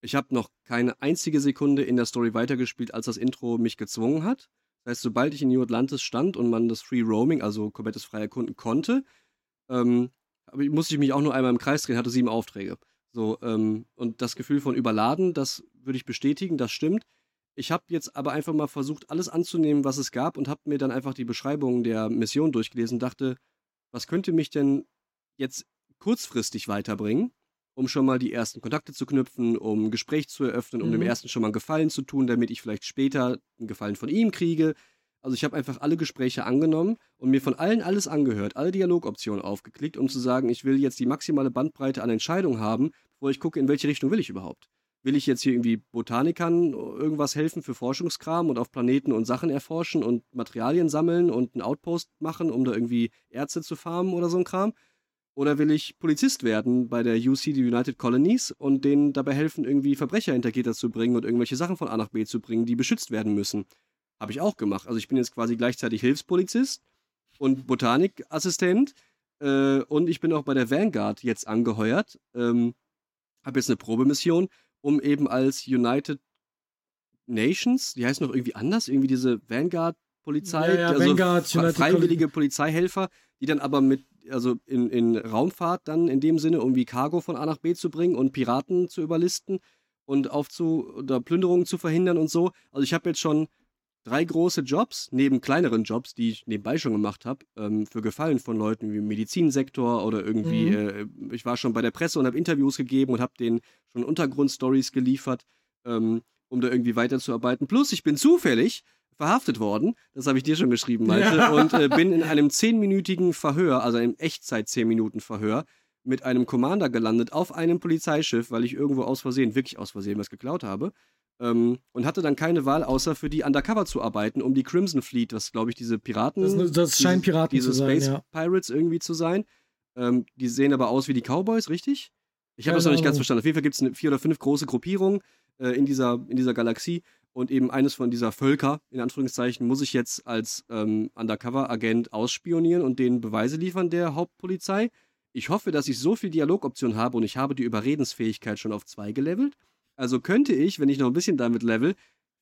Ich habe noch keine einzige Sekunde in der Story weitergespielt, als das Intro mich gezwungen hat. Das heißt, sobald ich in New Atlantis stand und man das Free Roaming, also komplettes frei erkunden konnte, ähm, musste ich mich auch nur einmal im Kreis drehen, hatte sieben Aufträge. So, ähm, und das Gefühl von überladen, das würde ich bestätigen, das stimmt. Ich habe jetzt aber einfach mal versucht, alles anzunehmen, was es gab und habe mir dann einfach die Beschreibung der Mission durchgelesen und dachte, was könnte mich denn jetzt kurzfristig weiterbringen, um schon mal die ersten Kontakte zu knüpfen, um ein Gespräch zu eröffnen, um Mhm. dem ersten schon mal einen Gefallen zu tun, damit ich vielleicht später einen Gefallen von ihm kriege. Also ich habe einfach alle Gespräche angenommen und mir von allen alles angehört, alle Dialogoptionen aufgeklickt, um zu sagen, ich will jetzt die maximale Bandbreite an Entscheidungen haben, bevor ich gucke, in welche Richtung will ich überhaupt. Will ich jetzt hier irgendwie Botanikern irgendwas helfen für Forschungskram und auf Planeten und Sachen erforschen und Materialien sammeln und einen Outpost machen, um da irgendwie Ärzte zu farmen oder so ein Kram? Oder will ich Polizist werden bei der UC, die United Colonies, und denen dabei helfen, irgendwie Verbrecher hinter Gitter zu bringen und irgendwelche Sachen von A nach B zu bringen, die beschützt werden müssen? Habe ich auch gemacht. Also ich bin jetzt quasi gleichzeitig Hilfspolizist und Botanikassistent äh, und ich bin auch bei der Vanguard jetzt angeheuert. Ähm, habe jetzt eine Probemission, um eben als United Nations, die heißt noch irgendwie anders, irgendwie diese Vanguard-Polizei, Ja, ja, also Vanguard, freiwillige Polizeihelfer, die dann aber mit, also in, in Raumfahrt dann in dem Sinne, um wie Cargo von A nach B zu bringen und Piraten zu überlisten und aufzu oder Plünderungen zu verhindern und so. Also ich habe jetzt schon drei große Jobs, neben kleineren Jobs, die ich nebenbei schon gemacht habe, ähm, für Gefallen von Leuten wie im Medizinsektor oder irgendwie, Mhm. äh, ich war schon bei der Presse und habe Interviews gegeben und habe denen schon Untergrundstories geliefert, ähm, um da irgendwie weiterzuarbeiten. Plus, ich bin zufällig verhaftet worden, das habe ich dir schon geschrieben, Malte, Ja. und äh, bin in einem zehnminütigen Verhör, also einem Echtzeit 10 Minuten Verhör, mit einem Commander gelandet auf einem Polizeischiff, weil ich irgendwo aus Versehen, wirklich aus Versehen was geklaut habe. Ähm, und hatte dann keine Wahl, außer für die Undercover zu arbeiten, um die Crimson Fleet, was glaube ich diese Piraten. Das, das scheinen diese- Piraten diese zu sein, Space ja. Pirates irgendwie zu sein. Ähm, die sehen aber aus wie die Cowboys, richtig? Ich habe das noch nicht ganz verstanden. Auf jeden Fall gibt es vier oder fünf große Gruppierungen äh, in, dieser, in dieser Galaxie. Und eben eines von dieser Völker, in Anführungszeichen, muss ich jetzt als ähm, Undercover-Agent ausspionieren und denen Beweise liefern der Hauptpolizei. Ich hoffe, dass ich so viel Dialogoption habe und ich habe die Überredensfähigkeit schon auf zwei gelevelt. Also könnte ich, wenn ich noch ein bisschen damit level,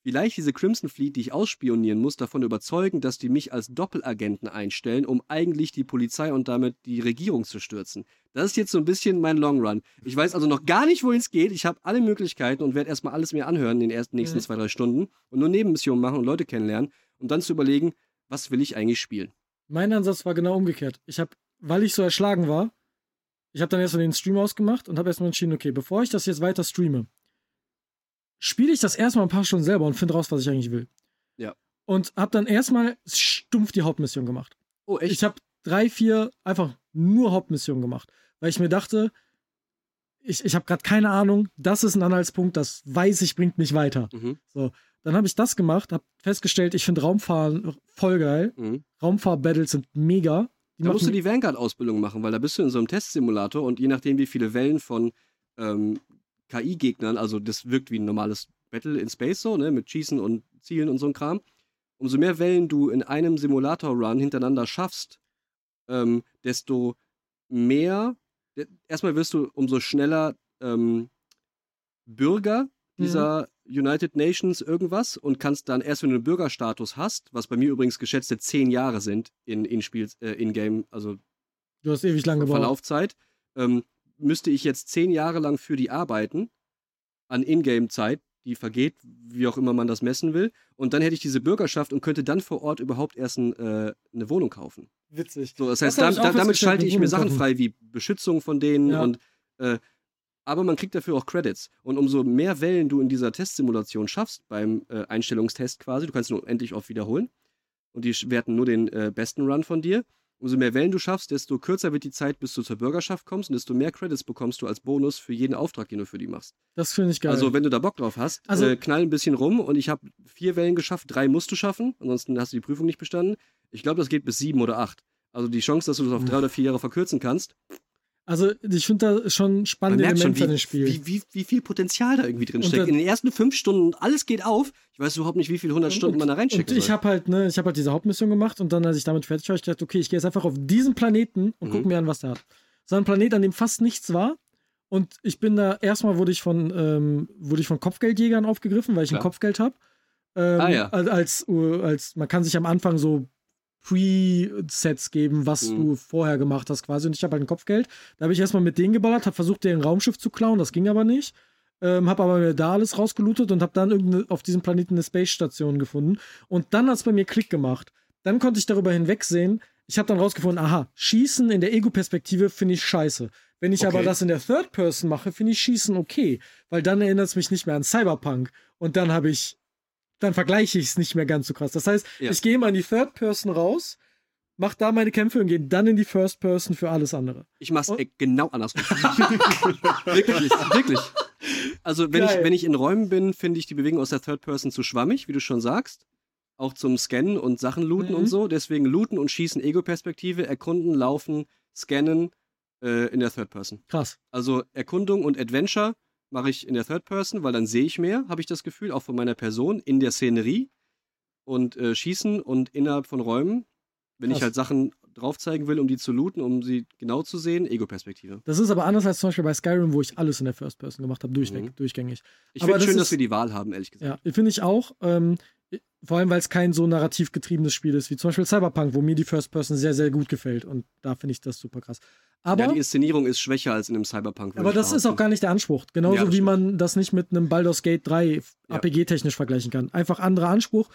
vielleicht diese Crimson Fleet, die ich ausspionieren muss, davon überzeugen, dass die mich als Doppelagenten einstellen, um eigentlich die Polizei und damit die Regierung zu stürzen. Das ist jetzt so ein bisschen mein Long Run. Ich weiß also noch gar nicht, wohin es geht. Ich habe alle Möglichkeiten und werde erstmal alles mir anhören in den ersten nächsten Mhm. zwei, drei Stunden und nur Nebenmissionen machen und Leute kennenlernen, um dann zu überlegen, was will ich eigentlich spielen. Mein Ansatz war genau umgekehrt. Ich habe, weil ich so erschlagen war, ich habe dann erstmal den Stream ausgemacht und habe erstmal entschieden, okay, bevor ich das jetzt weiter streame, spiele ich das erstmal ein paar Stunden selber und finde raus, was ich eigentlich will. Ja. Und habe dann erstmal stumpf die Hauptmission gemacht. Oh, echt? Ich habe drei, vier einfach nur Hauptmissionen gemacht, weil ich mir dachte, ich, ich habe gerade keine Ahnung, das ist ein Anhaltspunkt, das weiß ich, bringt mich weiter. mhm. Dann habe ich das gemacht, habe festgestellt, ich finde Raumfahren voll geil. Mhm. Raumfahr-Battles sind mega. Die Da musst du die Vanguard-Ausbildung machen, weil da bist du in so einem Testsimulator und je nachdem, wie viele Wellen von ähm, KI-Gegnern, also das wirkt wie ein normales Battle in Space so, ne, mit Schießen und Zielen und so ein Kram, umso mehr Wellen du in einem Simulator-Run hintereinander schaffst, ähm, desto mehr, erstmal wirst du umso schneller ähm, Bürger dieser United Nations irgendwas und kannst dann erst, wenn du einen Bürgerstatus hast, was bei mir übrigens geschätzte zehn Jahre sind in In-Spiel, äh, In-Game, also Du hast ewig lang gebraucht. Verlaufzeit, ähm, müsste ich jetzt zehn Jahre lang für die arbeiten, an Ingame-Zeit, die vergeht, wie auch immer man das messen will. Und dann hätte ich diese Bürgerschaft und könnte dann vor Ort überhaupt erst ein, äh, eine Wohnung kaufen. Witzig. So, das Das heißt, da, da, damit schalte ich mir Sachen frei, wie Beschützung von denen Ja. und äh, aber man kriegt dafür auch Credits. Und umso mehr Wellen du in dieser Testsimulation schaffst, beim äh, Einstellungstest quasi, du kannst nur endlich oft wiederholen und die werten nur den äh, besten Run von dir. Umso mehr Wellen du schaffst, desto kürzer wird die Zeit, bis du zur Bürgerschaft kommst und desto mehr Credits bekommst du als Bonus für jeden Auftrag, den du für die machst. Das finde ich geil. Also, wenn du da Bock drauf hast, Also- äh, knall ein bisschen rum und ich habe vier Wellen geschafft, drei musst du schaffen, ansonsten hast du die Prüfung nicht bestanden. Ich glaube, das geht bis sieben oder acht. Also die Chance, dass du das auf drei oder vier Jahre verkürzen kannst, Also, ich finde da schon spannende merkt schon, Elemente an dem wie, Spiel. wie, wie, wie viel Potenzial da irgendwie drin Und steckt. In den ersten fünf Stunden alles geht auf. Ich weiß überhaupt nicht, wie viele hundert Stunden man da und reinstecken ich habe halt, ne, ich habe halt diese Hauptmission gemacht und dann, als ich damit fertig war, ich dachte, okay, ich gehe jetzt einfach auf diesen Planeten und Mhm. gucke mir an, was der hat. So ein Planet, an dem fast nichts war. Und ich bin da, erstmal wurde ich von, ähm, wurde ich von Kopfgeldjägern aufgegriffen, weil ich ein Klar. Kopfgeld habe. Ähm, Ah, ja. als, als, man kann sich am Anfang so Pre-Sets geben, was Mhm. du vorher gemacht hast quasi. Und ich habe halt ein Kopfgeld. Da habe ich erstmal mit denen geballert, habe versucht, deren Raumschiff zu klauen. Das ging aber nicht. Ähm, habe aber mir da alles rausgelootet und habe dann auf diesem Planeten eine Space-Station gefunden. Und dann hat es bei mir Klick gemacht. Dann konnte ich darüber hinwegsehen. Ich habe dann rausgefunden, aha, Schießen in der Ego-Perspektive finde ich scheiße. Wenn ich aber Okay. das in der Third Person mache, finde ich Schießen okay. Weil dann erinnert es mich nicht mehr an Cyberpunk. Und dann habe ich, dann vergleiche ich es nicht mehr ganz so krass. Das heißt, Ja. ich gehe mal in die Third Person raus, mach da meine Kämpfe und gehe dann in die First Person für alles andere. Ich mach's Und- äh, genau andersrum. wirklich, wirklich. Also, wenn ich, wenn ich in Räumen bin, finde ich die Bewegung aus der Third Person zu schwammig, wie du schon sagst. Auch zum Scannen und Sachen looten Mhm. und so. Deswegen looten und schießen Ego-Perspektive, erkunden, laufen, scannen äh, in der Third Person. Krass. Also Erkundung und Adventure mache ich in der Third Person, weil dann sehe ich mehr, habe ich das Gefühl, auch von meiner Person in der Szenerie und äh, schießen und innerhalb von Räumen, wenn ich Krass. halt Sachen drauf zeigen will, um die zu looten, um sie genau zu sehen, Ego-Perspektive. Das ist aber anders als zum Beispiel bei Skyrim, wo ich alles in der First Person gemacht habe, durchweg, Mhm. durchgängig. Ich finde das schön, ist- dass wir die Wahl haben, ehrlich gesagt. Ja, finde ich auch. Ähm, vor allem, weil es kein so narrativ getriebenes Spiel ist, wie zum Beispiel Cyberpunk, wo mir die First Person sehr, sehr gut gefällt. Und da finde ich das super krass. Aber, ja, die Inszenierung ist schwächer als in einem Cyberpunk. aber das ist auch gar nicht der Anspruch. Genauso Ja, wie man das nicht mit einem Baldur's Gate 3 Ja. RPG-technisch vergleichen kann. Einfach anderer Anspruch.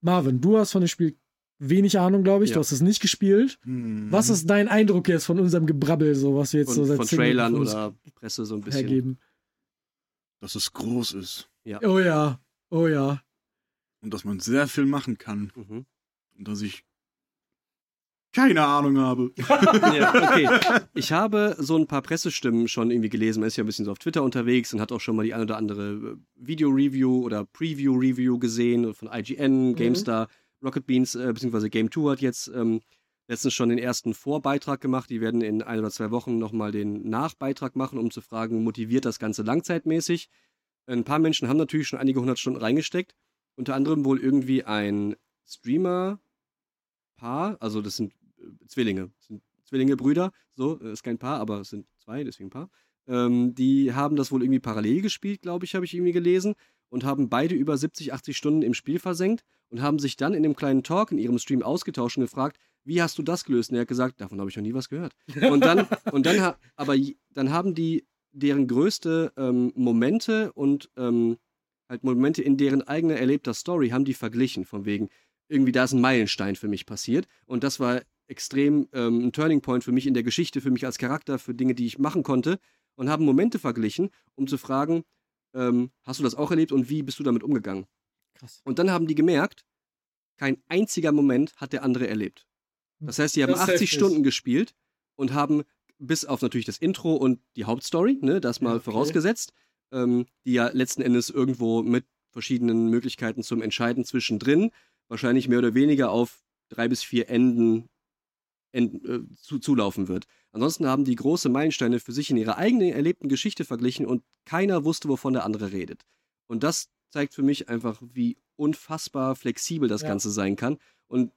Marvin, du hast von dem Spiel wenig Ahnung, glaube ich. Ja. Du hast es nicht gespielt. Hm. Was ist dein Eindruck jetzt von unserem Gebrabbel, so was wir jetzt so Und seit von Trailern von oder Presse so ein bisschen. hergeben? Dass es groß ist Oh ja, oh ja. Und dass man sehr viel machen kann Mhm. und dass ich keine Ahnung habe. ja, okay. Ich habe so ein paar Pressestimmen schon irgendwie gelesen. Man ist ja ein bisschen so auf Twitter unterwegs und hat auch schon mal die ein oder andere äh, Video-Review oder Preview-Review gesehen von IGN, GameStar, Rocket Beans, äh, beziehungsweise Game 2 hat jetzt ähm, letztens schon den ersten Vorbeitrag gemacht. Die werden in ein oder zwei Wochen nochmal den Nachbeitrag machen, um zu fragen, motiviert das Ganze langzeitmäßig? Ein paar Menschen haben natürlich schon einige hundert Stunden reingesteckt. Unter anderem wohl irgendwie ein Streamer-Paar, also das sind äh, Zwillinge, das sind Zwillinge, Brüder, so, äh, ist kein Paar, aber es sind zwei, deswegen Paar. Ähm, die haben das wohl irgendwie parallel gespielt, glaube ich, habe ich irgendwie gelesen, und haben beide über 70, 80 Stunden im Spiel versenkt und haben sich dann in dem kleinen Talk in ihrem Stream ausgetauscht und gefragt, wie hast du das gelöst? Und er hat gesagt, davon habe ich noch nie was gehört. Und dann, und dann, aber dann haben die deren größte ähm, Momente und ähm, halt Momente in deren eigener erlebter Story haben die verglichen, von wegen, irgendwie da ist ein Meilenstein für mich passiert. Und das war extrem ähm, ein Turning Point für mich in der Geschichte, für mich als Charakter, für Dinge, die ich machen konnte. Und haben Momente verglichen, um zu fragen, ähm, hast du das auch erlebt und wie bist du damit umgegangen? Krass. Und dann haben die gemerkt, kein einziger Moment hat der andere erlebt. Das heißt, die haben Das ist 80 heftig. Stunden gespielt und haben bis auf natürlich das Intro und die Hauptstory, ne, das mal okay. vorausgesetzt, ähm, die ja letzten Endes irgendwo mit verschiedenen Möglichkeiten zum Entscheiden zwischendrin, wahrscheinlich mehr oder weniger auf drei bis vier Enden, Enden äh, zu, zulaufen wird. Ansonsten haben die große Meilensteine für sich in ihrer eigenen erlebten Geschichte verglichen und keiner wusste, wovon der andere redet. Und das zeigt für mich einfach, wie unfassbar flexibel das Ja. Ganze sein kann. Und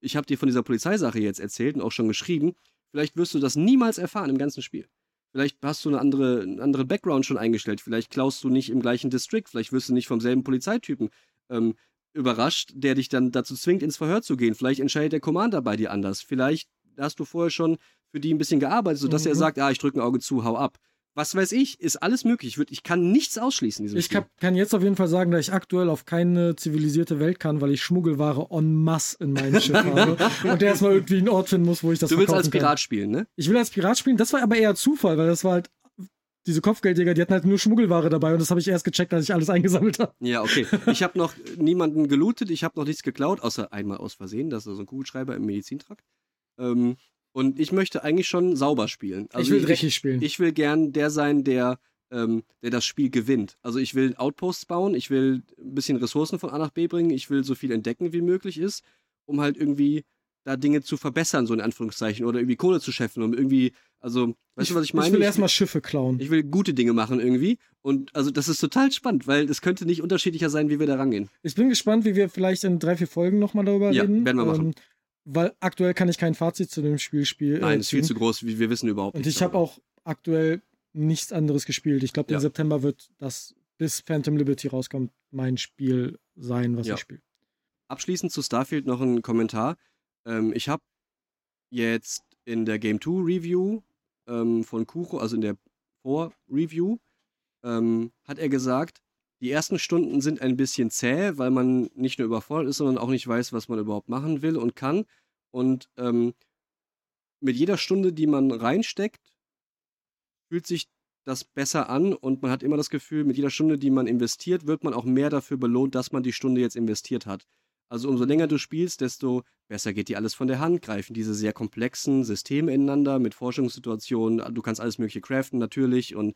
ich habe dir von dieser Polizeisache jetzt erzählt und auch schon geschrieben. Vielleicht wirst du das niemals erfahren im ganzen Spiel. Vielleicht hast du eine andere, einen anderen Background schon eingestellt. Vielleicht klaust du nicht im gleichen District. Vielleicht wirst du nicht vom selben Polizeitypen ähm, überrascht, der dich dann dazu zwingt, ins Verhör zu gehen. Vielleicht entscheidet der Commander bei dir anders. Vielleicht hast du vorher schon für die ein bisschen gearbeitet, sodass Mhm. er sagt, ah, ich drücke ein Auge zu, hau ab. Was weiß ich, ist alles möglich. Ich, würd, ich kann nichts ausschließen Ich kann, kann jetzt auf jeden Fall sagen, dass ich aktuell auf keine zivilisierte Welt kann, weil ich Schmuggelware en masse in meinem Schiff habe und der erstmal irgendwie einen Ort finden muss, wo ich das du willst als kann. Pirat spielen, ne? Ich will als Pirat spielen, das war aber eher Zufall, weil das war halt diese Kopfgeldjäger, die hatten halt nur Schmuggelware dabei und das habe ich erst gecheckt, als ich alles eingesammelt habe. Ja, okay. Ich habe noch niemanden gelootet, ich habe noch nichts geklaut, außer einmal aus Versehen, das ist so ein Kugelschreiber im Medizintrakt. Ähm, und ich möchte eigentlich schon sauber spielen. Also ich will dreckig spielen. Ich will gern der sein, der, ähm, der das Spiel gewinnt. Also ich will Outposts bauen, ich will ein bisschen Ressourcen von A nach B bringen, ich will so viel entdecken, wie möglich ist, um halt irgendwie da Dinge zu verbessern, so in Anführungszeichen, oder irgendwie Kohle zu scheffeln, um irgendwie, also, weißt du, was ich meine? Ich will erstmal Schiffe klauen. ich will gute Dinge machen irgendwie. Und also das ist total spannend, weil es könnte nicht unterschiedlicher sein, wie wir da rangehen. Ich bin gespannt, wie wir vielleicht in drei, vier Folgen nochmal darüber Ja, reden. werden wir machen. Ähm, weil aktuell kann ich kein Fazit zu dem Spiel spielen. Nein, ist viel zu groß, wie wir wissen überhaupt Und nichts ich habe auch aktuell nichts anderes gespielt. Ich glaube, Ja. im September wird das bis Phantom Liberty rauskommt mein Spiel sein, was Ja. ich spiele. Abschließend zu Starfield noch ein Kommentar. Ähm, ich habe jetzt in der Game 2 Review ähm, von Kuro, also in der Vor-Review, ähm, hat er gesagt, die ersten Stunden sind ein bisschen zäh, weil man nicht nur überfordert ist, sondern auch nicht weiß, was man überhaupt machen will und kann. Und ähm, mit jeder Stunde, die man reinsteckt, fühlt sich das besser an und man hat immer das Gefühl, mit jeder Stunde, die man investiert, wird man auch mehr dafür belohnt, dass man die Stunde jetzt investiert hat. Also umso länger du spielst, desto besser geht dir alles von der Hand, greifen diese sehr komplexen Systeme ineinander mit Forschungssituationen. Du kannst alles Mögliche craften natürlich und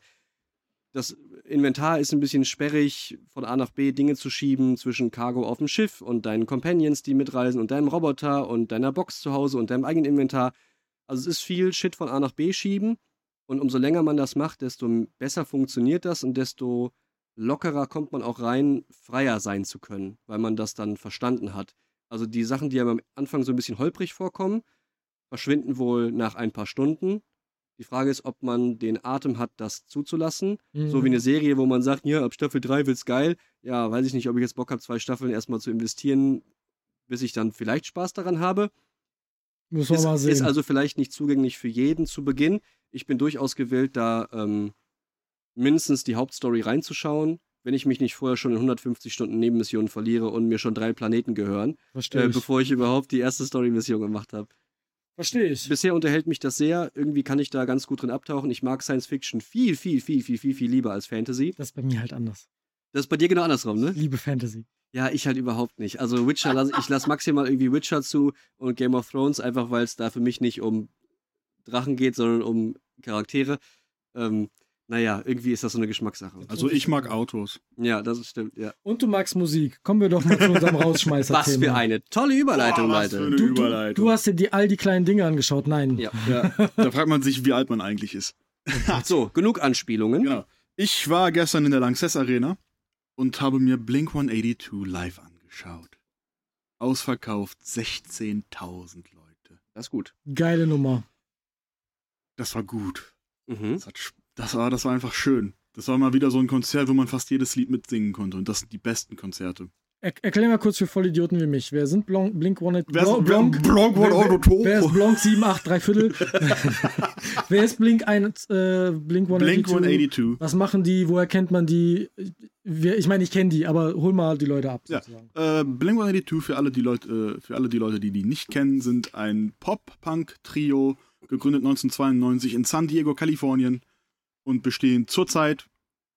das Inventar ist ein bisschen sperrig, von A nach B Dinge zu schieben zwischen Cargo auf dem Schiff und deinen Companions, die mitreisen und deinem Roboter und deiner Box zu Hause und deinem eigenen Inventar. Also es ist viel Shit von A nach B schieben und umso länger man das macht, desto besser funktioniert das und desto lockerer kommt man auch rein, freier sein zu können, weil man das dann verstanden hat. Also die Sachen, die einem am Anfang so ein bisschen holprig vorkommen, verschwinden wohl nach ein paar Stunden. Die Frage ist, ob man den Atem hat, das zuzulassen. So Mhm. wie eine Serie, wo man sagt, ja, ab Staffel 3 wird's geil. Ja, weiß ich nicht, ob ich jetzt Bock habe, zwei Staffeln erstmal zu investieren, bis ich dann vielleicht Spaß daran habe. Müssen wir Ist, mal sehen. ist also vielleicht nicht zugänglich für jeden zu Beginn. Ich bin durchaus gewillt, da ähm, mindestens die Hauptstory reinzuschauen. wenn ich mich nicht vorher schon in 150 Stunden Nebenmissionen verliere und mir schon drei Planeten gehören, äh, bevor ich überhaupt die erste Story-Mission gemacht habe. Verstehe ich. Bisher unterhält mich das sehr. Irgendwie kann ich da ganz gut drin abtauchen. Ich mag Science Fiction viel, viel, viel, viel, viel, viel lieber als Fantasy. Das ist bei mir halt anders. Das ist bei dir genau andersrum, ne? Ich liebe Fantasy. Ja, ich halt überhaupt nicht. Also Witcher, lass, ich lasse maximal irgendwie Witcher zu und Game of Thrones, einfach weil es da für mich nicht um Drachen geht, sondern um Charaktere. Ähm, naja, irgendwie ist das so eine Geschmackssache. Also ich mag Autos. Ja, das stimmt, ja. Und du magst Musik. Kommen wir doch mal zu unserem Rausschmeißer-Thema. Was für eine tolle Überleitung, Boah, was Leute. für eine Du, du, Überleitung. du hast dir die, all die kleinen Dinge angeschaut. Nein. Ja. Ja, da fragt man sich, wie alt man eigentlich ist. So, genug Anspielungen. Genau. Ich war gestern in der Lanxess Arena und habe mir Blink 182 live angeschaut. Ausverkauft 16.000 Leute. Das ist gut. Geile Nummer. Das war gut. Mhm. Das, hat, sp- das, war, das war einfach schön. Das war mal wieder so ein Konzert, wo man fast jedes Lied mitsingen konnte. Und das sind die besten Konzerte. Er, erklär mal kurz für Vollidioten wie mich. Wer sind Blonk, Blink 182? Wer ist- Blonk, wer- Blonk wer, wer, 182? wer ist Blonk 7, 8, 3 Viertel? wer ist Blink, ein, äh, Blink 182? Blink 182. Was machen die? Woher kennt man die? Ich meine, ich kenne die, aber hol mal die Leute ab. Ja. Äh, Blink 182 für alle die Leute, äh, für alle die Leute, die die nicht kennen, sind ein Pop-Punk-Trio, gegründet 1992 in San Diego, Kalifornien und bestehen zurzeit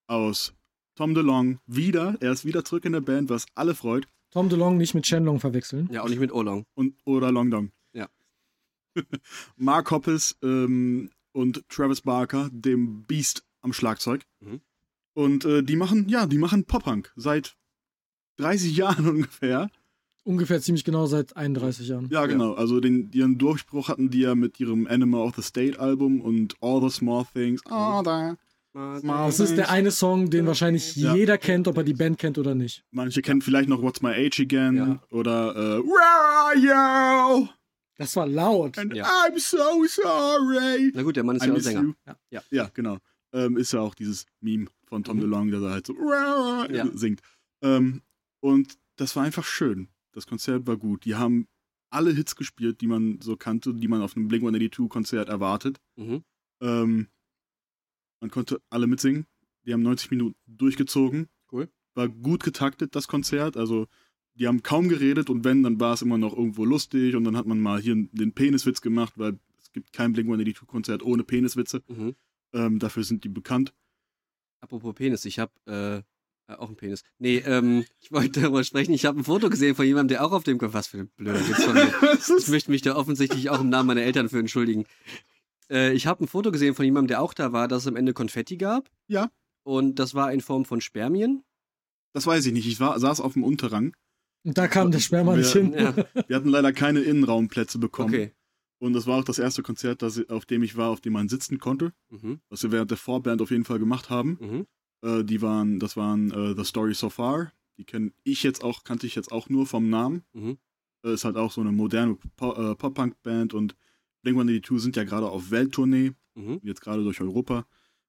aus Tom DeLong wieder, er ist wieder zurück in der Band, was alle freut, Tom DeLong nicht mit Shenlong verwechseln. Ja, auch nicht mit Olong. und oder Long Dong. Ja. Mark Hoppes ähm, und Travis Barker, dem Beast am Schlagzeug. Mhm. Und äh, die machen, ja, die machen Pop-Punk seit 30 Jahren ungefähr. Ungefähr ziemlich genau seit 31 Jahren. Ja, genau. Also den, ihren Durchbruch hatten die ja mit ihrem Animal of the State Album und All the Small Things. Ah, da. Das ist der eine Song, den wahrscheinlich Ja. jeder kennt, ob er die Band kennt oder nicht. Manche kennen vielleicht noch What's My Age Again Ja. oder äh, Where are you? Das war laut. And Ja. I'm so sorry. Na gut, der Mann ist I ja auch Sänger. Ja. Ja. ja, genau. Ähm, ist ja auch dieses Meme von Tom Mhm. DeLonge, der da halt so singt. Ähm, und das war einfach schön. Das Konzert war gut. Die haben alle Hits gespielt, die man so kannte, die man auf einem Blink-182-Konzert erwartet. Mhm. Ähm, man konnte alle mitsingen. Die haben 90 Minuten durchgezogen. Cool. War gut getaktet, das Konzert. Also, die haben kaum geredet und wenn, dann war es immer noch irgendwo lustig und dann hat man mal hier den Peniswitz gemacht, weil es gibt kein Blink-182-Konzert ohne Peniswitze. Mhm. Ähm, dafür sind die bekannt. Apropos Penis, ich habe äh, äh, auch einen Penis. Nee, ähm, ich wollte darüber sprechen. Ich habe ein Foto gesehen von jemandem, der auch auf dem Was für ein blöder Witz von mir. Ich möchte mich da offensichtlich auch im Namen meiner Eltern für entschuldigen. Äh, ich habe ein Foto gesehen von jemandem, der auch da war, dass es am Ende Konfetti gab. Ja. Und das war in Form von Spermien. Das weiß ich nicht. Ich war, saß auf dem Unterrang. Und da kam der Sperma nicht hin. Ja, Wir hatten leider keine Innenraumplätze bekommen. okay. Und das war auch das erste Konzert, das, auf dem ich war, auf dem man sitzen konnte. Mhm. Was wir während der Vorband auf jeden Fall gemacht haben. Mhm. Äh, die waren, das waren äh, The Story So Far. Die kenne ich jetzt auch, kannte ich jetzt auch nur vom Namen. Mhm. Äh, ist halt auch so eine moderne äh, Pop-Punk-Band und Blink-182 sind ja gerade auf Welttournee, Mhm. jetzt gerade durch Europa.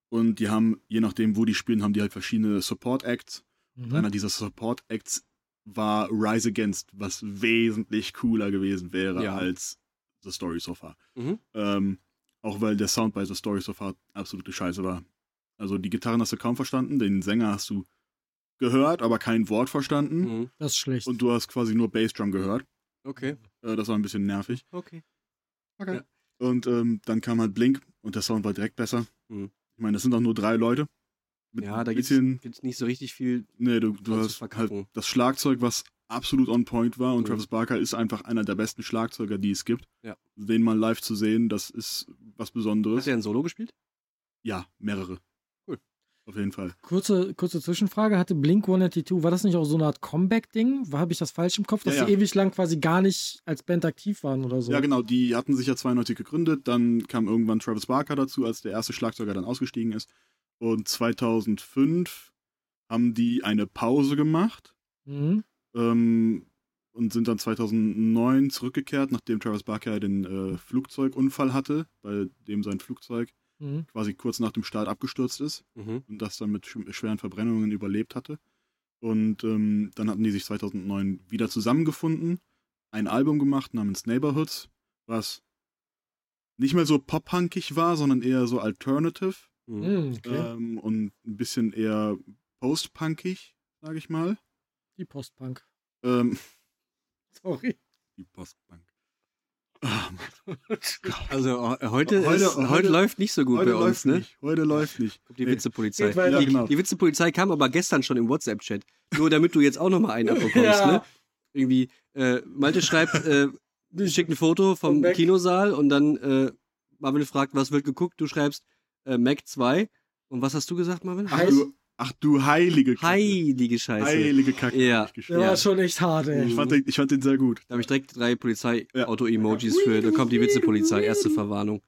Und die haben, je nachdem, wo die spielen, haben die halt verschiedene Support-Acts. Mhm. Einer dieser Support-Acts war Rise Against, was wesentlich cooler gewesen wäre Ja. als The Story So Far. Mhm. Ähm, auch weil der Sound bei The Story So Far absolute Scheiße war. Also die Gitarren hast du kaum verstanden, den Sänger hast du gehört, aber kein Wort verstanden. Mhm. Das ist schlecht. Und du hast quasi nur Bassdrum gehört. Okay. Äh, das war ein bisschen nervig. Okay. Okay. Ja. Und ähm, dann kam halt Blink und der Sound war direkt besser. Mhm. Ich meine, das sind auch nur drei Leute. Mit Ja, da bisschen. gibt's nicht so richtig viel. Nee, du, du hast halt das Schlagzeug, was absolut on point war. Und Mhm. Travis Barker ist einfach einer der besten Schlagzeuger, die es gibt. Ja. Den mal live zu sehen, das ist was Besonderes. Hat er ein Solo gespielt? Ja, mehrere. Auf jeden Fall. Kurze, kurze Zwischenfrage: Hatte Blink 182, war das nicht auch so eine Art Comeback-Ding? Habe ich das falsch im Kopf, dass Ja, sie ja. ewig lang quasi gar nicht als Band aktiv waren oder so? Ja, genau. Die hatten sich ja 92 gegründet. Dann kam irgendwann Travis Barker dazu, als der erste Schlagzeuger dann ausgestiegen ist. Und 2005 haben die eine Pause gemacht Mhm. ähm, und sind dann 2009 zurückgekehrt, nachdem Travis Barker den äh, Flugzeugunfall hatte, bei dem sein Flugzeug Mhm. quasi kurz nach dem Start abgestürzt ist Mhm. und das dann mit sch schweren Verbrennungen überlebt hatte. Und ähm, dann hatten die sich 2009 wieder zusammengefunden, ein Album gemacht namens Neighborhoods, was nicht mehr so pop-punkig war, sondern eher so alternative Mhm. Mhm, okay. ähm, und ein bisschen eher post-punkig, sage ich mal. Die Postpunk. Ähm, Sorry. die Postpunk. Ah. Also äh, heute, Heute- ist, heute, heute- läuft nicht so gut bei uns, läuft ne? nicht. Heute läuft nicht. Die Nee. Witzepolizei. Weiter. Die, Ja, genau. die Witzepolizei kam aber gestern schon im WhatsApp-Chat. Nur damit du jetzt auch nochmal einen abbekommst, Ja. ne? Irgendwie, äh, Malte schreibt, äh, schickt ein Foto vom. Kinosaal und dann äh, Marvin fragt, was wird geguckt? Du schreibst äh, Mac 2. Und was hast du gesagt, Marvin? Du, ach du heilige Kacke. Heilige Scheiße. Heilige Kacke. Ja. Der Ja. war schon echt hart, ey. Ich, fand den, ich fand den sehr gut. Da habe ich direkt drei Polizei-Auto-Emojis für. Da kommt die Witzepolizei. Erste Verwarnung.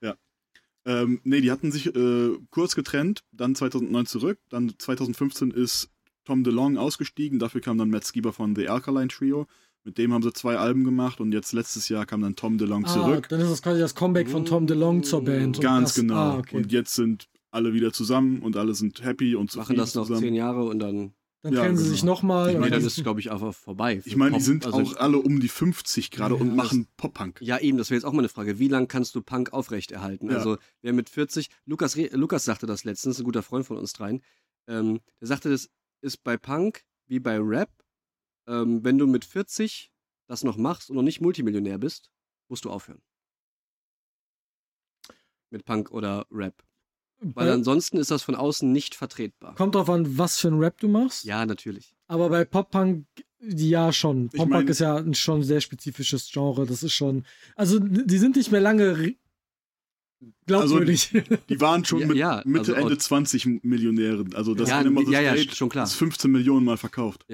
Ähm, nee, die hatten sich äh, kurz getrennt, dann 2009 zurück, dann 2015 ist Tom DeLonge ausgestiegen, dafür kam dann Matt Skiba von The Alkaline Trio. Mit dem haben sie zwei Alben gemacht und jetzt letztes Jahr kam dann Tom DeLonge Ah, zurück. dann ist das quasi das Comeback von Tom DeLonge zur Band. Und Ganz das, genau. Ah, okay. Und jetzt sind alle wieder zusammen und alle sind happy und Machen zufrieden das noch zusammen. zehn Jahre und dann. dann ja, trennen sie genau. sich nochmal. Ich Nee, meine, dann das- ist, glaube ich, einfach vorbei. Ich meine, die sind also- auch alle um die 50 gerade Ja, und machen Pop-Punk. Ja, eben, das wäre jetzt auch mal eine Frage. Wie lange kannst du Punk aufrechterhalten? Ja. Also, wer mit 40, Lukas, Lukas sagte das letztens, ein guter Freund von uns dreien, ähm, der sagte, das ist bei Punk wie bei Rap. Ähm, wenn du mit 40 das noch machst und noch nicht Multimillionär bist, musst du aufhören. Mit Punk oder Rap. Weil Bei, ansonsten ist das von außen nicht vertretbar. kommt drauf an, was für ein Rap du machst. Ja, natürlich. Aber bei Pop-Punk, ja schon. Ich Pop-Punk mein- ist ja ein schon sehr spezifisches Genre. Das ist schon. Also, die sind nicht mehr lange re- glaubwürdig. Die waren schon Ja, mit ja, Mitte, also Ende auch- 20 Millionäre. Also das ja, sind immer so ja, ja, schon klar. das ist 15 Millionen Mal verkauft.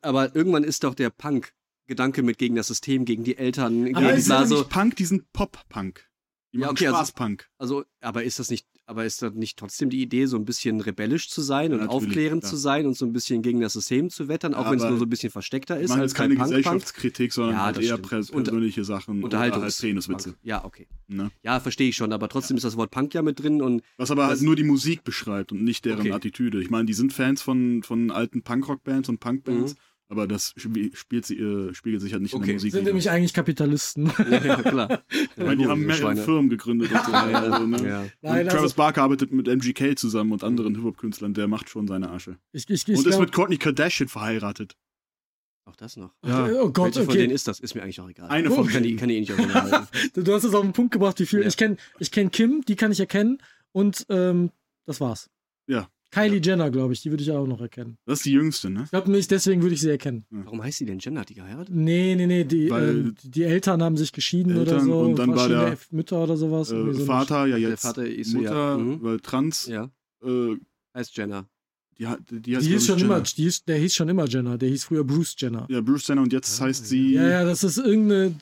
Aber irgendwann ist doch der Punk-Gedanke mit gegen das System, gegen die Eltern, Aber gegen die ist sind ja ja so. nicht Punk, die sind Pop-Punk. Die Ja, machen okay, also- Spaß-Punk. Also, aber ist das nicht, aber ist das nicht trotzdem die Idee, so ein bisschen rebellisch zu sein und Ja, natürlich, aufklärend klar. zu sein und so ein bisschen gegen das System zu wettern, auch Ja, wenn es nur so ein bisschen versteckter ist meine als keine Punk-Punk? Gesellschaftskritik, sondern Ja, halt eher pers persönliche Sachen oder halt Unterhaltungs Peniswitze. Ja, okay. Ne? Ja, verstehe ich schon, aber trotzdem ist das Wort Punk ja mit drin und Was aber halt nur die Musik beschreibt und nicht deren Okay. Attitüde. Ich meine, die sind Fans von, von alten Punkrock-Bands und Punkbands, Mhm. Aber das spie- spielt sie, äh, spiegelt sich halt nicht in Okay. der Musik. sind nämlich eigentlich Kapitalisten. ja, klar. ich meine, die haben mehrere Schweine. Firmen gegründet und so. Ja, also, ne? ja. Nein, und Travis also, Barker arbeitet mit MGK zusammen und anderen Hip-Hop-Künstlern, der macht schon seine Asche. ich, ich, ich und ist mit Courtney Kardashian verheiratet. Auch das noch. Ja. oh Gott, Welche von denen okay. ist das? Ist mir eigentlich auch egal. Eine von Ich kann die eh nicht auseinanderhalten. Du hast es auf den Punkt gebracht, wie viel. Ja. Ich kenne ich kenn Kim, die kann ich erkennen. Und ähm, das war's. Ja. Kylie Jenner, glaube ich, die würde ich auch noch erkennen. Das ist die jüngste, ne? Ich glaube nicht, deswegen würde ich sie erkennen. Warum heißt die denn Jenna? Hat die geheiratet? Nee, nee, nee, die, ähm, die Eltern haben sich geschieden oder Eltern so. und dann war verschiedene der, Mütter oder sowas. Äh, so Vater, ja Der jetzt Vater ist Mutter, ja. Mhm. weil trans, Ja, äh, heißt Jenna. Die, die, Die heißt, hieß glaub schon ich, immer, Jenner. die hieß, der hieß schon immer Jenner, der hieß früher Bruce Jenner. Ja, Bruce Jenner und jetzt Ah, heißt sie. Ja, ja, das ist irgendeine.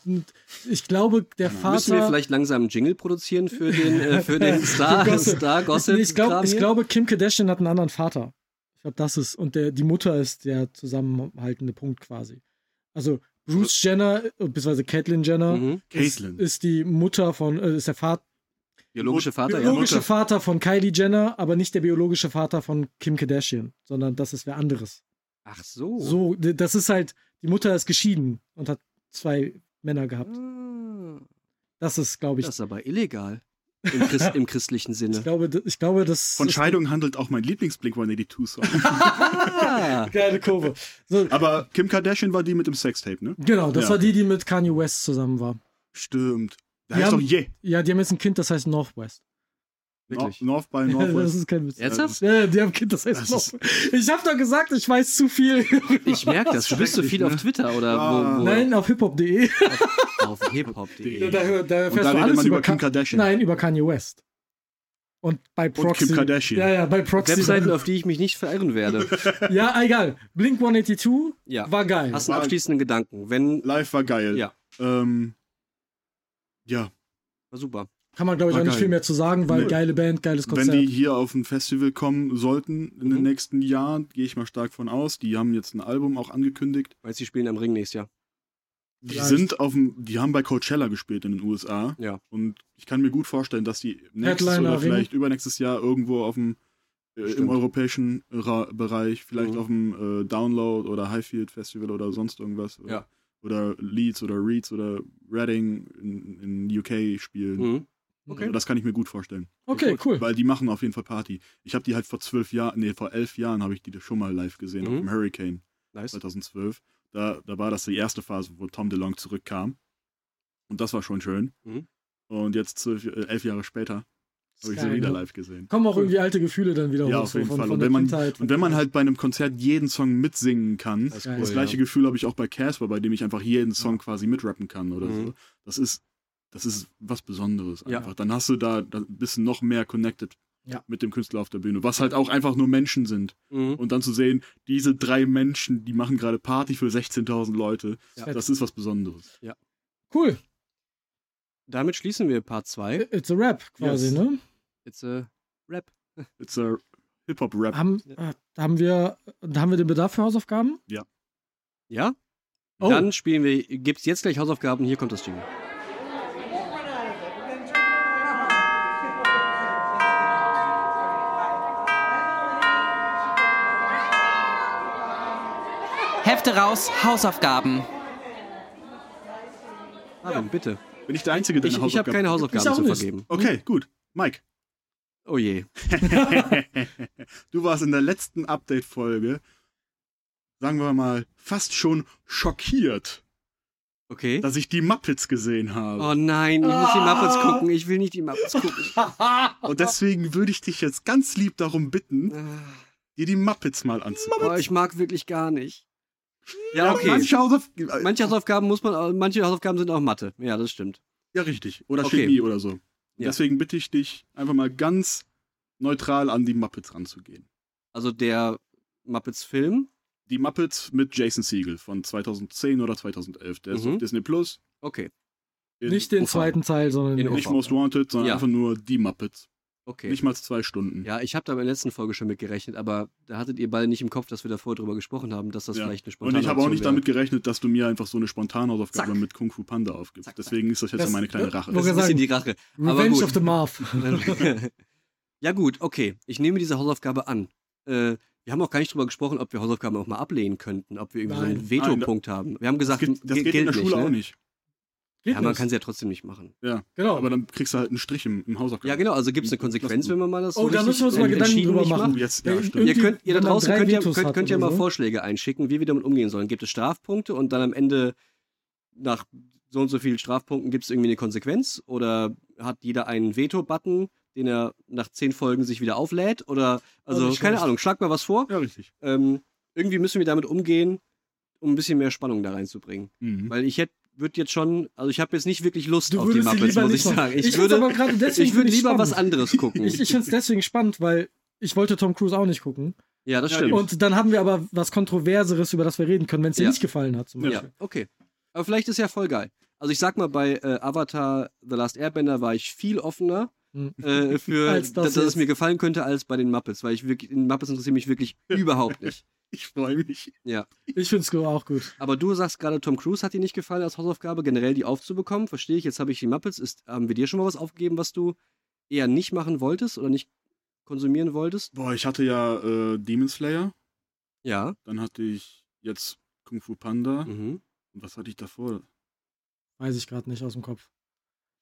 Ich glaube, der Keine Vater. Müssen wir vielleicht langsam einen Jingle produzieren für den, äh, für den Star, Gossip. Star Gossip? ich, glaube, Kram ich glaube, Kim Kardashian hat einen anderen Vater. Ich glaube, das ist. Und der, die Mutter ist der zusammenhaltende Punkt quasi. Also Bruce Jenner, äh, beziehungsweise Caitlyn Jenner, Mhm. ist, ist die Mutter von, äh, ist der Vater, Biologische Vater, ja. biologische Mutter. Vater von Kylie Jenner, aber nicht der biologische Vater von Kim Kardashian, sondern das ist wer anderes. Ach so. So, das ist halt, die Mutter ist geschieden und hat zwei Männer gehabt. Ah, Das ist, glaube ich, Das ist aber illegal. Im, Christ, im christlichen ich Sinne. glaube, d- ich glaube, das Von Scheidung handelt auch mein Lieblingsblick 182 Song. Geile Kurve. So, Aber Kim Kardashian war die mit dem Sextape, ne? genau, das Ja. war die, die mit Kanye West zusammen war. Stimmt. Da Die heißt doch haben- Je. Ja, die haben jetzt ein Kind, das heißt Northwest. wirklich. North by das Northwest. ist kein Witz. Ernsthaft? Ja, ja, die haben ein Kind, das heißt Das Northwest. Ich habe doch gesagt, ich weiß zu viel. Ich merke das. Du bist so viel schrecklich, auf ne? Twitter oder Ah. wo, wo Nein, auf hiphop.de. auf hiphop.de. Da, da, da Und erfährst da du redet alles man über, Kim Ka- Kardashian. Nein, über Kanye West. Und bei Proxy. Kim Kardashian. Ja, ja, bei Proxy. Webseiten, auf die ich mich nicht verirren werde. ja, egal. Blink 182 Ja. war geil. Hast einen abschließenden Gedanken? Wenn. Live war geil. Ja. Ähm, ja. War super. Kann man, glaube ich, auch nicht viel mehr zu sagen, weil Nee. geile Band, geiles Wenn Konzert. die hier auf ein Festival kommen sollten in den Mhm. nächsten Jahren, gehe ich mal stark von aus. Die haben jetzt ein Album auch angekündigt. Weil sie spielen am Ring nächstes Jahr. Die Vielleicht. sind auf dem, die haben bei Coachella gespielt in den USA. Ja. Und ich kann mir gut vorstellen, dass die nächstes Headliner oder Ring. vielleicht übernächstes Jahr irgendwo auf dem äh, im europäischen Ra Bereich, vielleicht Mhm. auf dem äh, Download oder Highfield Festival oder sonst irgendwas. Oder, Ja. Oder Leeds oder Reeds oder Reading in, in UK spielen. Mhm. Okay. Also das kann ich mir gut vorstellen. Okay, cool. Weil die machen auf jeden Fall Party. Ich habe die halt vor zwölf Jahren, nee, vor elf Jahren habe ich die schon mal live gesehen, auf Mhm. dem Hurricane Nice. 2012. Da, da war das die erste Phase, wo Tom DeLonge zurückkam. Und das war schon schön. Mhm. Und jetzt zwölf, äh, elf Jahre später habe ich sie wieder live gesehen. Kommen auch irgendwie alte Gefühle dann wieder Ja, hoch. auf so jeden von, Fall. Von Und wenn man- Kindheit. Und wenn man halt bei einem Konzert jeden Song mitsingen kann, Das cool, das gleiche ja. Gefühl habe ich auch bei Casper, bei dem ich einfach jeden Song quasi mitrappen kann oder Mhm. so. Das ist, das ist was Besonderes Ja. einfach. Dann hast du da, da bist du noch mehr connected Ja. mit dem Künstler auf der Bühne, was halt auch einfach nur Menschen sind. Mhm. Und dann zu sehen, diese drei Menschen, die machen gerade Party für 16.000 Leute, Ja. das ist was Besonderes. Cool. Damit schließen wir Part 2. It's a Rap quasi, Yes. ne? It's a Rap. It's a Hip-Hop-Rap. Haben, äh, haben, wir, haben wir den Bedarf für Hausaufgaben? Ja? Oh. Dann spielen wir, gibt's jetzt gleich Hausaufgaben. Hier kommt das Ding. Hefte raus, Hausaufgaben. Marvin, bitte. Bin ich der Einzige, der Ich, eine ich habe keine Hausaufgabe Hausaufgaben zu vergeben. Okay, gut. Mike. Oh je. du warst in der letzten Update-Folge, sagen wir mal, fast schon schockiert, Okay. dass ich die Muppets gesehen habe. Oh nein, ich muss die Muppets Ah. gucken. Ich will nicht die Muppets gucken. Und deswegen würde ich dich jetzt ganz lieb darum bitten, Ah. dir die Muppets mal anzugucken. Oh, ich mag wirklich gar nicht. Ja, okay. Manche Hausauf Manche Hausaufgaben muss man, manche Hausaufgaben sind auch Mathe. Ja, das stimmt. ja, richtig. Oder Okay. Chemie oder so. Ja. Deswegen bitte ich dich, einfach mal ganz neutral an die Muppets ranzugehen. Also der Muppets Film. Die Muppets mit Jason Siegel von 2010 oder 2011. Der ist Mhm. auf Disney Plus. Okay, in Nicht den OV. zweiten Teil, sondern In den Nicht OV. Most Wanted, sondern Ja. einfach nur die Muppets. Okay. Nicht mal zwei Stunden. Ja, ich habe da bei der letzten Folge schon mit gerechnet, aber da hattet ihr beide nicht im Kopf, dass wir davor drüber gesprochen haben, dass das Ja. vielleicht eine Und spontane ich habe auch nicht wäre. damit gerechnet, dass du mir einfach so eine Spontanhausaufgabe Zack. mit Kung Fu Panda aufgibst. Zack, zack. Deswegen ist das jetzt Das- so meine kleine das- Rache. Das ist ein bisschen die Rache. Aber Revenge gut. of the Marv. ja gut, okay. Ich nehme diese Hausaufgabe an. Äh, wir haben auch gar nicht drüber gesprochen, ob wir Hausaufgaben auch mal ablehnen könnten, ob wir irgendwie so Nein. einen Veto-Punkt haben. Wir haben Das gesagt, geht, das ge- geht in der gilt Schule nicht, auch ne? nicht. Geht Ja, man kann sie ja trotzdem nicht machen. genau. Aber dann kriegst du halt einen Strich im, im Hausaufgaben. Ja, genau, also gibt es eine Konsequenz, wenn man mal das so Oh, da müssen wir uns mal en- Gedanken entschieden drüber nicht machen. Oh, jetzt, ja, Ja, stimmt. Ihr, könnt, ihr da draußen könnt ja, könnt, könnt ja mal so. Vorschläge einschicken, wie wir damit umgehen sollen. Gibt es Strafpunkte und dann am Ende nach so und so vielen Strafpunkten gibt es irgendwie eine Konsequenz? Oder hat jeder einen Veto-Button, den er nach zehn Folgen sich wieder auflädt? Oder, also, nicht keine. Ahnung, schlag mal was vor. Ja, richtig. Ähm, irgendwie müssen wir damit umgehen, um ein bisschen mehr Spannung da reinzubringen. Mhm. Weil ich hätte würde jetzt schon, also ich habe jetzt nicht wirklich Lust Du auf die Muppets, lieber muss ich sagen. Ich, Ich würde, aber gerade deswegen ich würde lieber was spannend. anderes gucken. Ich, ich finde es deswegen spannend, weil ich wollte Tom Cruise auch nicht gucken. ja, das Ja, stimmt. Und dann haben wir aber was Kontroverseres, über das wir reden können, wenn es dir Ja. nicht gefallen hat. Zum Ja, Beispiel. okay. Aber vielleicht ist ja voll geil. Also ich sag mal, bei äh, Avatar The Last Airbender war ich viel offener. Äh, für, Als das dass, dass es mir gefallen könnte, als bei den Muppets, weil ich wirklich, in Muppets interessieren mich wirklich überhaupt nicht. Ich freue mich. Ja. Ich finde es auch gut. Aber du sagst gerade, Tom Cruise hat dir nicht gefallen als Hausaufgabe, generell die aufzubekommen. Verstehe ich, jetzt habe ich die Muppets. Ist, haben wir dir schon mal was aufgegeben, was du eher nicht machen wolltest oder nicht konsumieren wolltest? Boah, ich hatte ja äh, Demon Slayer. Ja. Dann hatte ich jetzt Kung Fu Panda. Mhm. Und was hatte ich davor? Weiß ich gerade nicht aus dem Kopf.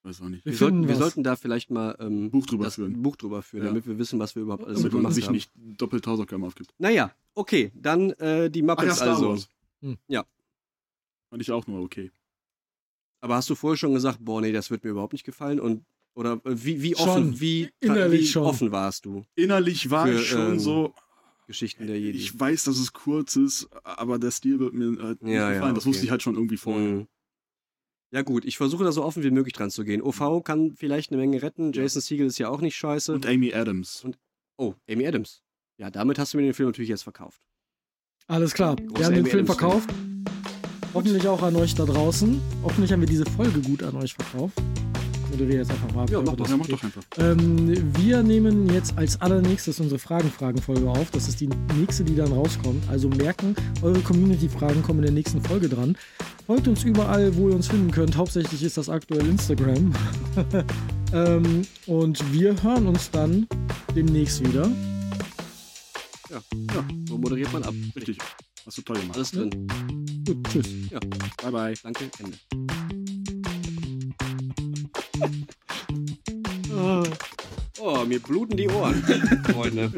Weiß auch nicht. Wir Wir, sollten, wir sollten da vielleicht mal ähm, Buch drüber das führen. Buch drüber führen, Ja. damit wir wissen, was wir überhaupt alles so Damit man gemacht sich haben. nicht doppelt Hausaufgaben aufgibt. Naja, okay, dann äh, die Ach ja, Muppets Star also. Wars. Hm. Ja. Fand ich auch nur okay. Aber hast du vorher schon gesagt, boah, nee, das wird mir überhaupt nicht gefallen? Und oder äh, wie, wie offen, Schon. wie, Innerlich wie schon. offen warst du? Innerlich war Für, ich schon ähm, so, Geschichten der Jedi. ich weiß, dass es kurz ist, aber der Stil wird mir halt nicht Ja, ja, gefallen. Das okay. wusste ich halt schon irgendwie vorher. Mhm. Ja gut, ich versuche da so offen wie möglich dran zu gehen. OV kann vielleicht eine Menge retten. Jason Siegel ist ja auch nicht scheiße. Und Amy Adams. oh, Amy Adams. Ja, damit hast du mir den Film natürlich jetzt verkauft. Alles klar. Großer wir haben den Amy Film Adams-Fan. verkauft. Hoffentlich auch an euch da draußen. Hoffentlich haben wir diese Folge gut an euch verkauft. Moderiere jetzt einfach mal. Ja, mach das Ja, mach doch einfach. Ähm, wir nehmen jetzt als allernächstes unsere Fragen-Fragen-Folge auf. Das ist die nächste, die dann rauskommt. Also merken, eure Community-Fragen kommen in der nächsten Folge dran. Folgt uns überall, wo ihr uns finden könnt. Hauptsächlich ist das aktuell Instagram. ähm, und wir hören uns dann demnächst wieder. Ja, so moderiert man ab. Richtig. Hast du toll gemacht. Alles drin. Gut, tschüss. Bye, bye. Danke, Ende. Oh, mir bluten die Ohren, Freunde.